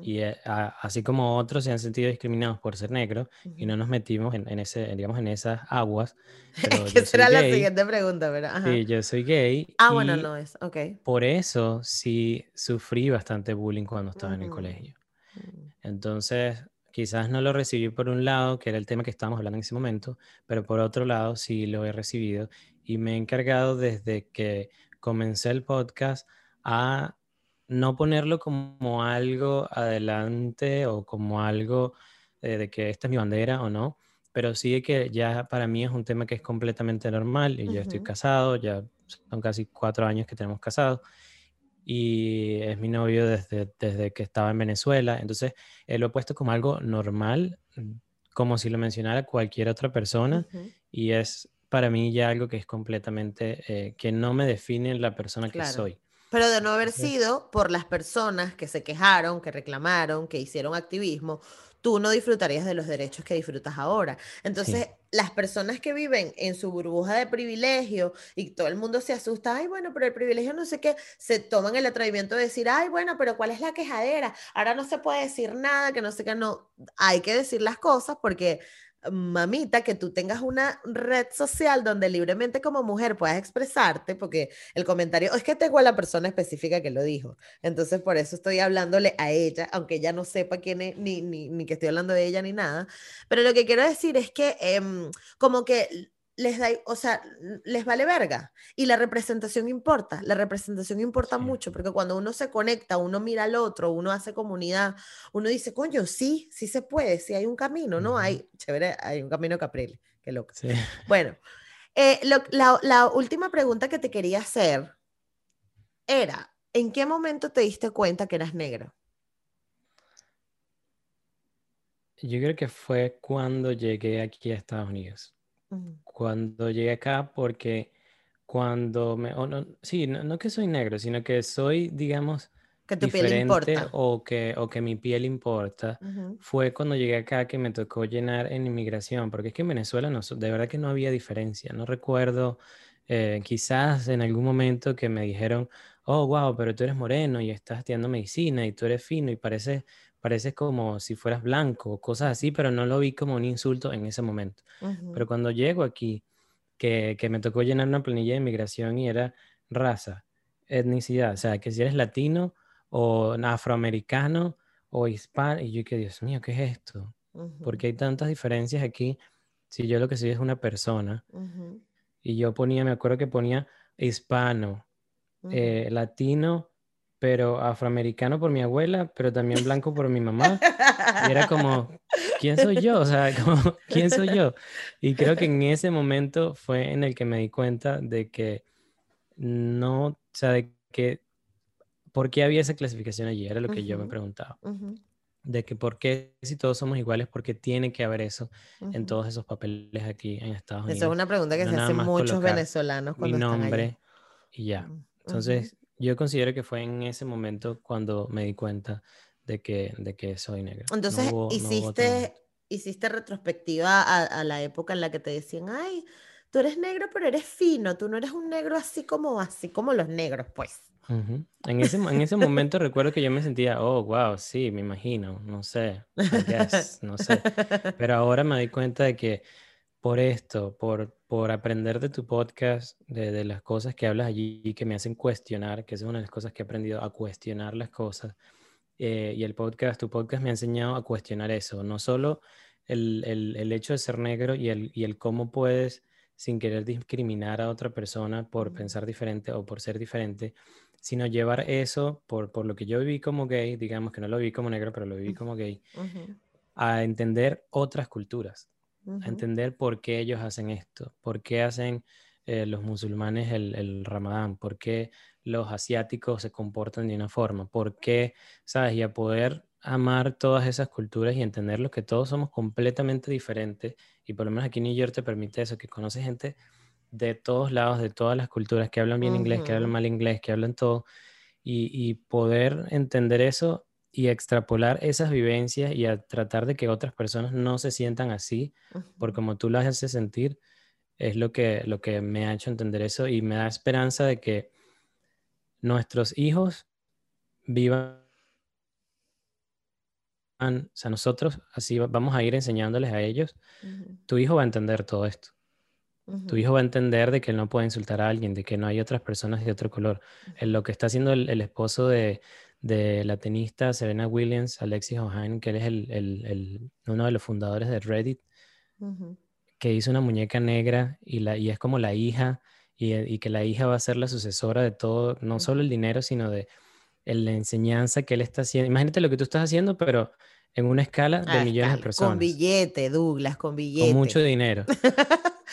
Y eh, así como otros se han sentido discriminados por ser negros y no nos metimos en, ese, digamos, en esas aguas. Esa será la siguiente pregunta, ¿verdad? Sí, yo soy gay. Ah, bueno, no es, ok. Por eso sí sufrí bastante bullying cuando estaba en el colegio. Mm. Entonces, quizás no lo recibí por un lado, que era el tema que estábamos hablando en ese momento, pero por otro lado sí lo he recibido y me he encargado desde que comencé el podcast a no ponerlo como algo adelante o como algo de que esta es mi bandera o no, pero sí que ya para mí es un tema que es completamente normal y yo estoy casado, ya son casi cuatro años que tenemos casados y es mi novio desde, desde que estaba en Venezuela, entonces él lo he puesto como algo normal, como si lo mencionara cualquier otra persona y es para mí ya algo que es completamente, eh, que no me define la persona que soy. Pero de no haber sido por las personas que se quejaron, que reclamaron, que hicieron activismo, tú no disfrutarías de los derechos que disfrutas ahora. Entonces, las personas que viven en su burbuja de privilegio y todo el mundo se asusta, ay, bueno, pero el privilegio no sé qué, se toman el atrevimiento de decir, ay, bueno, pero ¿cuál es la quejadera? Ahora no se puede decir nada, que no sé qué, no, hay que decir las cosas porque mamita, que tú tengas una red social donde libremente como mujer puedas expresarte, porque el comentario es que tengo a la persona específica que lo dijo. Entonces, por eso estoy hablándole a ella, aunque ella no sepa quién es, ni, ni, que estoy hablando de ella ni nada. Pero lo que quiero decir es que em, como que les da, o sea, les vale verga. Y la representación importa, la representación importa mucho, porque cuando uno se conecta, uno mira al otro, uno hace comunidad, uno dice, coño, sí, sí se puede, sí hay un camino, ¿no? Hay, chévere, hay un camino Capril, qué loco. Bueno, eh, la, la última pregunta que te quería hacer era, ¿en qué momento te diste cuenta que eras negro? Yo creo que fue cuando llegué aquí a Estados Unidos cuando llegué acá porque cuando me, no, sí, no, que soy negro, sino que soy, digamos, Que tu piel diferente importa. o que, o que mi piel importa Ujú, fue cuando llegué acá que me tocó llenar en inmigración, porque es que en Venezuela no, de verdad que no había diferencia. No recuerdo, eh, quizás en algún momento que me dijeron, oh, wow, pero tú eres moreno y estás estudiando medicina y tú eres fino y pareces, pareces como si fueras blanco, cosas así, pero no lo vi como un insulto en ese momento. ujú, Pero cuando llego aquí, que, que me tocó llenar una planilla de inmigración y era raza, etnicidad, o sea, que si eres latino o afroamericano o hispano, y yo que Dios mío, ¿qué es esto? ujú, Porque hay tantas diferencias aquí. Si yo lo que soy es una persona ujú, y yo ponía, me acuerdo que ponía hispano, eh, latino, pero afroamericano por mi abuela, pero también blanco por mi mamá. Y era como, ¿quién soy yo? O sea, como, ¿quién soy yo? Y creo que en ese momento fue en el que me di cuenta de que no, o sea, de que, ¿por qué había esa clasificación allí? Era lo que yo me preguntaba. Ujú, De que, ¿por qué si todos somos iguales, por qué tiene que haber eso en ujú. todos esos papeles aquí en Estados Esa es Unidos? una pregunta que No se más muchos venezolanos Mi cuando están nombre y ya. Entonces, yo considero que fue en ese momento cuando me di cuenta de que, de que soy negro. No Entonces, no hubo hiciste, momento. hiciste retrospectiva a, a la época en la que te decían, ay, tú eres negro, pero eres fino, tú no eres un negro así como, así como los negros, pues. Ujú. En ese, en ese momento recuerdo que yo me sentía, oh, wow, sí, me imagino, no sé, I guess, no sé. Pero ahora me doy cuenta de que por esto, por, por aprender de tu podcast, de, de las cosas que hablas allí y que me hacen cuestionar, que esa es una de las cosas que he aprendido a cuestionar las cosas. eh, y el podcast, tu podcast me ha enseñado a cuestionar eso, no solo el, el- el hecho de ser negro y el, y el cómo puedes, sin querer discriminar a otra persona por pensar diferente o por ser diferente, sino llevar eso por, por lo que yo viví como gay, digamos que no lo viví como negro, pero lo viví como gay, Ujú, a entender otras culturas a ujú, entender por qué ellos hacen esto, por qué hacen eh, los musulmanes el, el ramadán, por qué los asiáticos se comportan de una forma, por qué, ¿sabes? Y a poder amar todas esas culturas y entenderlos que todos somos completamente diferentes y por lo menos aquí en New York te permite eso, que conoces gente de todos lados, de todas las culturas, que hablan bien inglés, que hablan mal inglés, que hablan todo, y, y poder entender eso y extrapolar esas vivencias y a tratar de que otras personas no se sientan así, por ujú. como tú las haces sentir, es lo que, lo que me ha hecho entender eso y me da esperanza de que nuestros hijos vivan, o sea, nosotros así va- vamos a ir enseñándoles a ellos, tu hijo va a entender todo esto. Tu hijo va a entender de que él no puede insultar a alguien, de que no hay otras personas de otro color. En lo que está haciendo el, el esposo de, de la tenista Serena Williams, Alexis Ohanian, que él es el, el- el- uno de los fundadores de Reddit, ujú. que hizo una muñeca negra y, la, y es como la hija, y, y que la hija va a ser la sucesora de todo, no solo el dinero, sino de el- la enseñanza que él está haciendo. Imagínate lo que tú estás haciendo, pero en una escala de Ah, millones de personas. Con billete, Douglas, con billete. Con mucho dinero.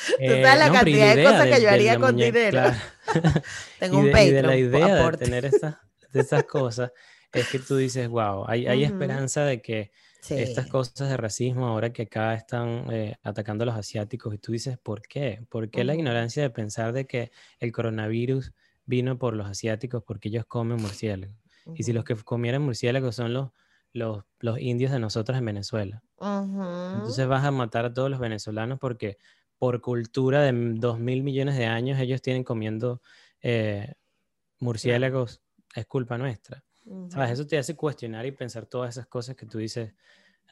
Tú Eh, sabes la no, pero y cantidad de cosas que del- yo de haría la con muñeca, dinero. claro. Tengo y, un de, y Patreon, de la idea de aporte. tener esas, de esas cosas, es que tú dices, wow, hay, hay esperanza de que estas cosas de racismo ahora que acá están eh, atacando a los asiáticos y tú dices, ¿por qué? ¿Por qué la ignorancia de pensar de que el coronavirus vino por los asiáticos porque ellos comen murciélagos? Y si los que comieran murciélagos son los, los, los indios de nosotros en Venezuela. Entonces vas a matar a todos los venezolanos porque por cultura de dos mil millones de años ellos tienen comiendo eh, murciélagos, es culpa nuestra. ¿Sabes? Ujú. Eso te hace cuestionar y pensar todas esas cosas que tú dices,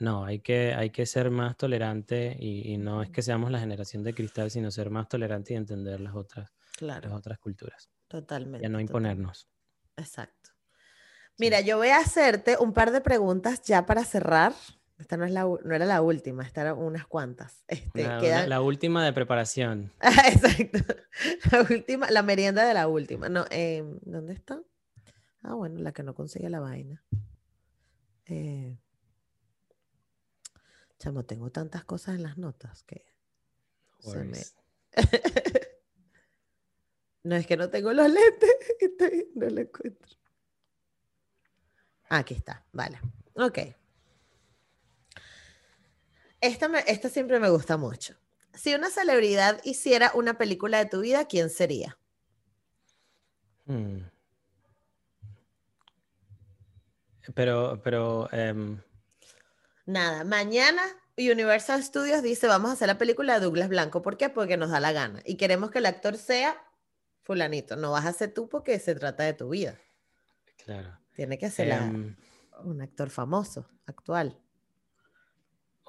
no, hay que, hay que ser más tolerante y, y no es que seamos la generación de cristal, sino ser más tolerante y entender las otras, las Claro, otras culturas y totalmente. no totalmente. imponernos. Exacto. Sí. Mira, yo voy a hacerte un par de preguntas ya para cerrar. Esta no, es la, no era la última, esta eran unas cuantas. Este, La, una- quedan... la última de preparación. Exacto. La última, la merienda de la última. No, em, ¿dónde está? Ah, bueno, la que no consigue la vaina. Eh, chamo, tengo tantas cosas en las notas que se me... No es que no tengo los lentes, estoy- no lo encuentro. Aquí está, vale. Ok. Esta, me- esta siempre me gusta mucho. Si una celebridad hiciera una película de tu vida, ¿quién sería? Hmm. Pero, pero, em, Nada, mañana Universal Studios dice, vamos a hacer la película de Douglas Blanco. ¿Por qué? Porque nos da la gana. Y queremos que el actor sea fulanito. No vas a ser tú porque se trata de tu vida. claro. Tiene que ser Em, un actor famoso, actual.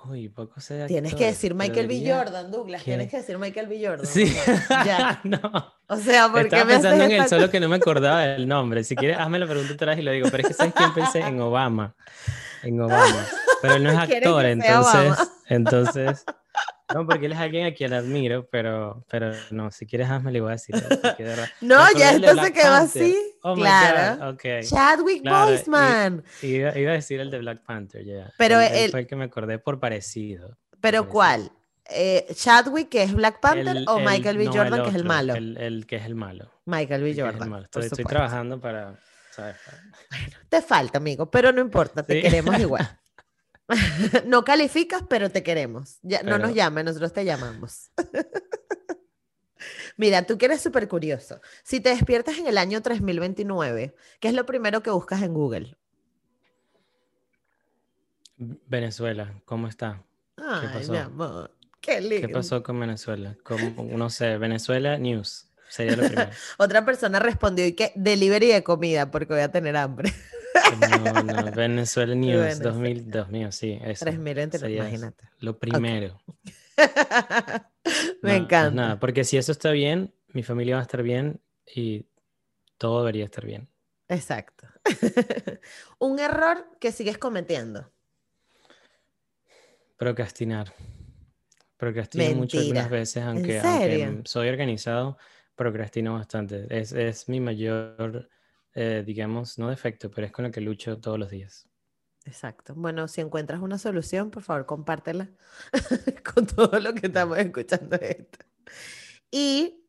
Uy, poco sé de Tienes que decir Michael B. diría Jordan, Douglas. Tienes que- decir Michael B. Jordan. Sí. o sea, ya. no. O sea, ¿por qué Estaba me pensando en él, esta solo que no me acordaba del nombre. Si quieres, hazme la pregunta atrás y lo digo. Pero es que ¿sabes quién pensé? En Obama. En Obama. Pero él no es ¿Quieres actor, Obama? entonces... No, porque él es alguien a quien admiro, pero, pero no, si quieres hazme le voy a decir. No, ya esto se quedó así. Oh claro. God, ok. Chadwick Claro, Boseman. Iba, iba a decir el de Black Panther, ya. Pero Él- él el- fue el que me acordé por parecido. ¿Pero cuál? Eh, ¿Chadwick, que es Black Panther, El- o el- Michael B. no, Jordan, que es el otro, malo? El, el que es el malo. Michael B. el es el Jordan. por Estoy, estoy trabajando para, ¿sabes? Para- Te falta, amigo, pero no importa, te Sí. queremos igual. no calificas, pero te queremos. Ya, no nos llames, nosotros te llamamos. Mira, tú que eres súper curioso. Si te despiertas en el año 3029, ¿qué es lo primero que buscas en Google? Venezuela, ¿cómo está? Ay, pasó? mi amor, qué lindo. ¿Qué pasó con Venezuela? ¿Cómo- no sé, Venezuela News sería lo primero. Otra persona respondió y que delivery de comida porque voy a tener hambre. No, no, Venezuela News Venezuela. 2000, 2000, sí, eso. 3029, sería eso. imagínate. Lo primero. Me No, encanta. Nada, porque si eso está bien, mi familia va a estar bien y todo debería estar bien. Exacto. Un error que sigues cometiendo. Procrastinar. Procrastino mucho Mentira. algunas veces, aunque, aunque soy organizado, procrastino bastante. Es, es mi mayor, eh, digamos, no defecto, pero es con lo que lucho todos los días. Exacto. Bueno, si encuentras una solución, por favor, compártela con todo lo que estamos escuchando esto. Y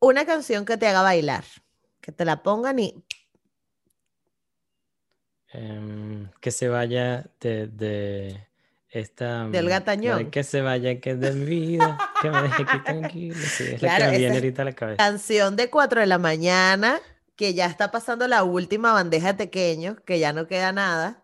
una canción que te haga bailar, que te la pongan y Em, que se vaya de, de esta... Del mm, gatañón. Que se vaya, que es de mi vida, que me deje aquí tranquilo. Sí, es la que me viene es ahorita a la cabeza. canción de 4 de la mañana, que ya está pasando la última bandeja de pequeños, que ya no queda nada.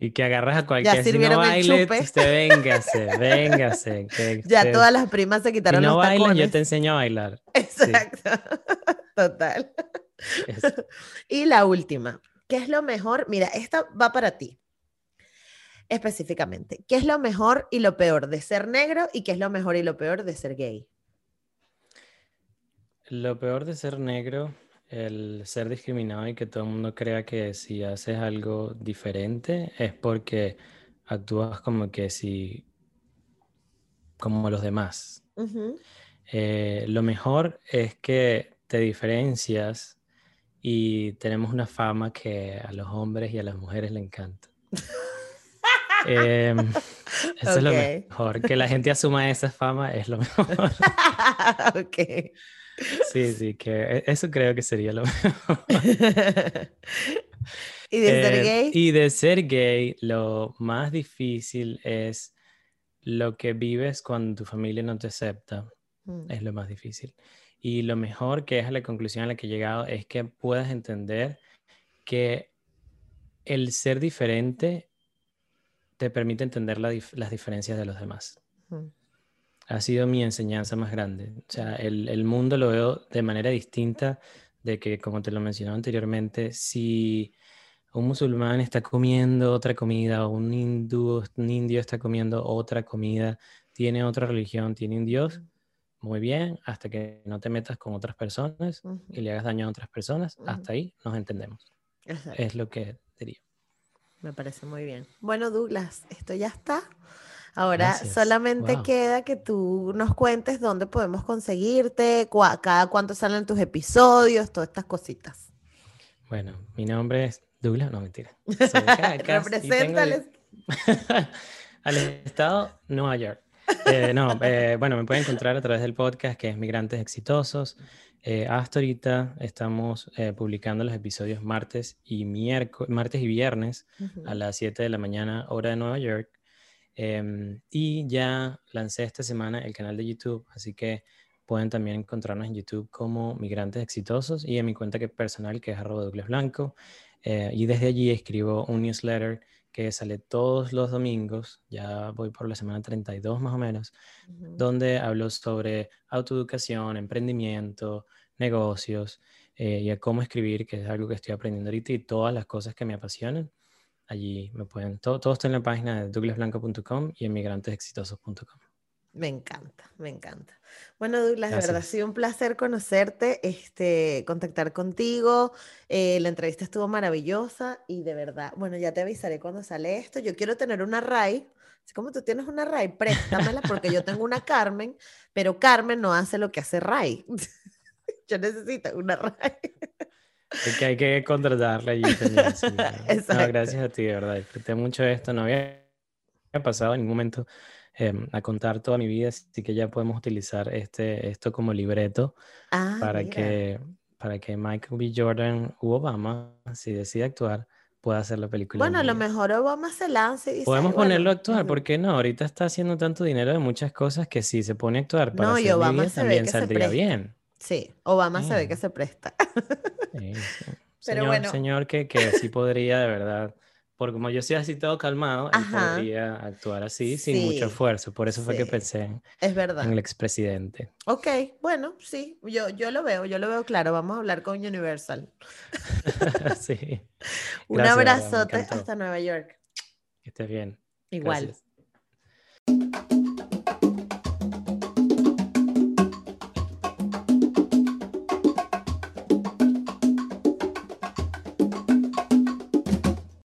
Y que agarras a cualquiera, si no sirvieron el baile, chupe. usted véngase, véngase. que Ya usted- todas las primas se si quitaron no los tacones. yo te enseño a bailar. Exacto. Total. Eso. Y la última, ¿qué es lo mejor? Mira, esta va para ti. Específicamente, ¿qué es lo mejor y lo peor de ser negro y qué es lo mejor y lo peor de ser gay? Lo peor de ser negro, el ser discriminado y que todo el mundo crea que si haces algo diferente es porque actúas como que si, como los demás. Eh, lo mejor es que te diferencias y tenemos una fama que a los hombres y a las mujeres le encanta. Em, eso es lo mejor. Que la gente asuma esa fama es lo mejor. ok. Sí, sí, que e- eso creo que sería lo mejor. ¿Y de ser Eh, gay? Y de ser gay, lo más difícil es lo que vives cuando tu familia no te acepta. Mm, Es lo más difícil. Y lo mejor que es a la conclusión a la que he llegado es que puedas entender que el ser diferente te permite entender la dif- las diferencias de los demás. mm. Ha sido mi enseñanza más grande. O sea, el, el mundo lo veo de manera distinta de que, como te lo mencionaba anteriormente, si un musulmán está comiendo otra comida o un hindú, un indio está comiendo otra comida, tiene otra religión, tiene un Dios, muy bien, hasta que no te metas con otras personas Ujú. y le hagas daño a otras personas, Ujú. hasta ahí nos entendemos. Exacto. Es lo que diría. Me parece muy bien. Bueno, Douglas, esto ya está. Ahora Gracias. solamente Wow. queda que tú nos cuentes dónde podemos conseguirte, cua- cada cuánto salen tus episodios, todas estas cositas. Bueno, mi nombre es Douglas, no mentira. Soy Represéntales. al estado Nueva York. Eh, no, eh, bueno, me pueden encontrar a través del podcast que es Migrantes Exitosos. Eh, hasta ahorita estamos eh, publicando los episodios martes y miércoles, martes y viernes a las 7 de la mañana, hora de Nueva York. Em, y ya lancé esta semana el canal de YouTube, así que pueden también encontrarnos en YouTube como Migrantes Exitosos y en mi cuenta que personal, que es arroba Douglas Blanco. Eh, y desde allí escribo un newsletter que sale todos los domingos, ya voy por la semana 32 más o menos, donde hablo sobre autoeducación, emprendimiento, negocios eh, y a cómo escribir, que es algo que estoy aprendiendo ahorita y todas las cosas que me apasionan. Allí me pueden, todo, todo está en la página de douglasblanco.com y emigrantesexitosos.com. Me encanta, me encanta. Bueno, Douglas, de verdad ha sido un placer conocerte, este, contactar contigo. Eh, la entrevista estuvo maravillosa y de verdad, bueno, ya te avisaré cuando sale esto. Yo quiero tener una RAI. Así como tú tienes una RAI, préstamela porque yo tengo una Carmen, pero Carmen no hace lo que hace RAI. yo necesito una RAI. Es que hay que contratarla allí también. gracias a ti, de verdad. Disfruté mucho esto. No había pasado en ningún momento Em, a contar toda mi vida, así que ya podemos utilizar este, esto como libreto ah, para, que, para que Michael B. Jordan u Obama, si decide actuar, pueda hacer la película. Bueno, a lo mejor Obama se lance y Podemos ponerlo a actuar, ¿por qué no? Ahorita está haciendo tanto dinero de muchas cosas que si se pone a actuar para no, y Obama se también ve que saldría bien. Sí, Obama se ve que se presta. Sí, Pero bueno. Señor que, que sí podría de verdad porque como yo soy así todo calmado, él podría actuar así sin mucho esfuerzo. Por eso fue que pensé en, es verdad. en el expresidente. Ok, bueno, sí, yo, yo lo veo, yo lo veo claro. Vamos a hablar con Universal. sí. Un abrazote hasta Nueva York. Que estés bien. Igual.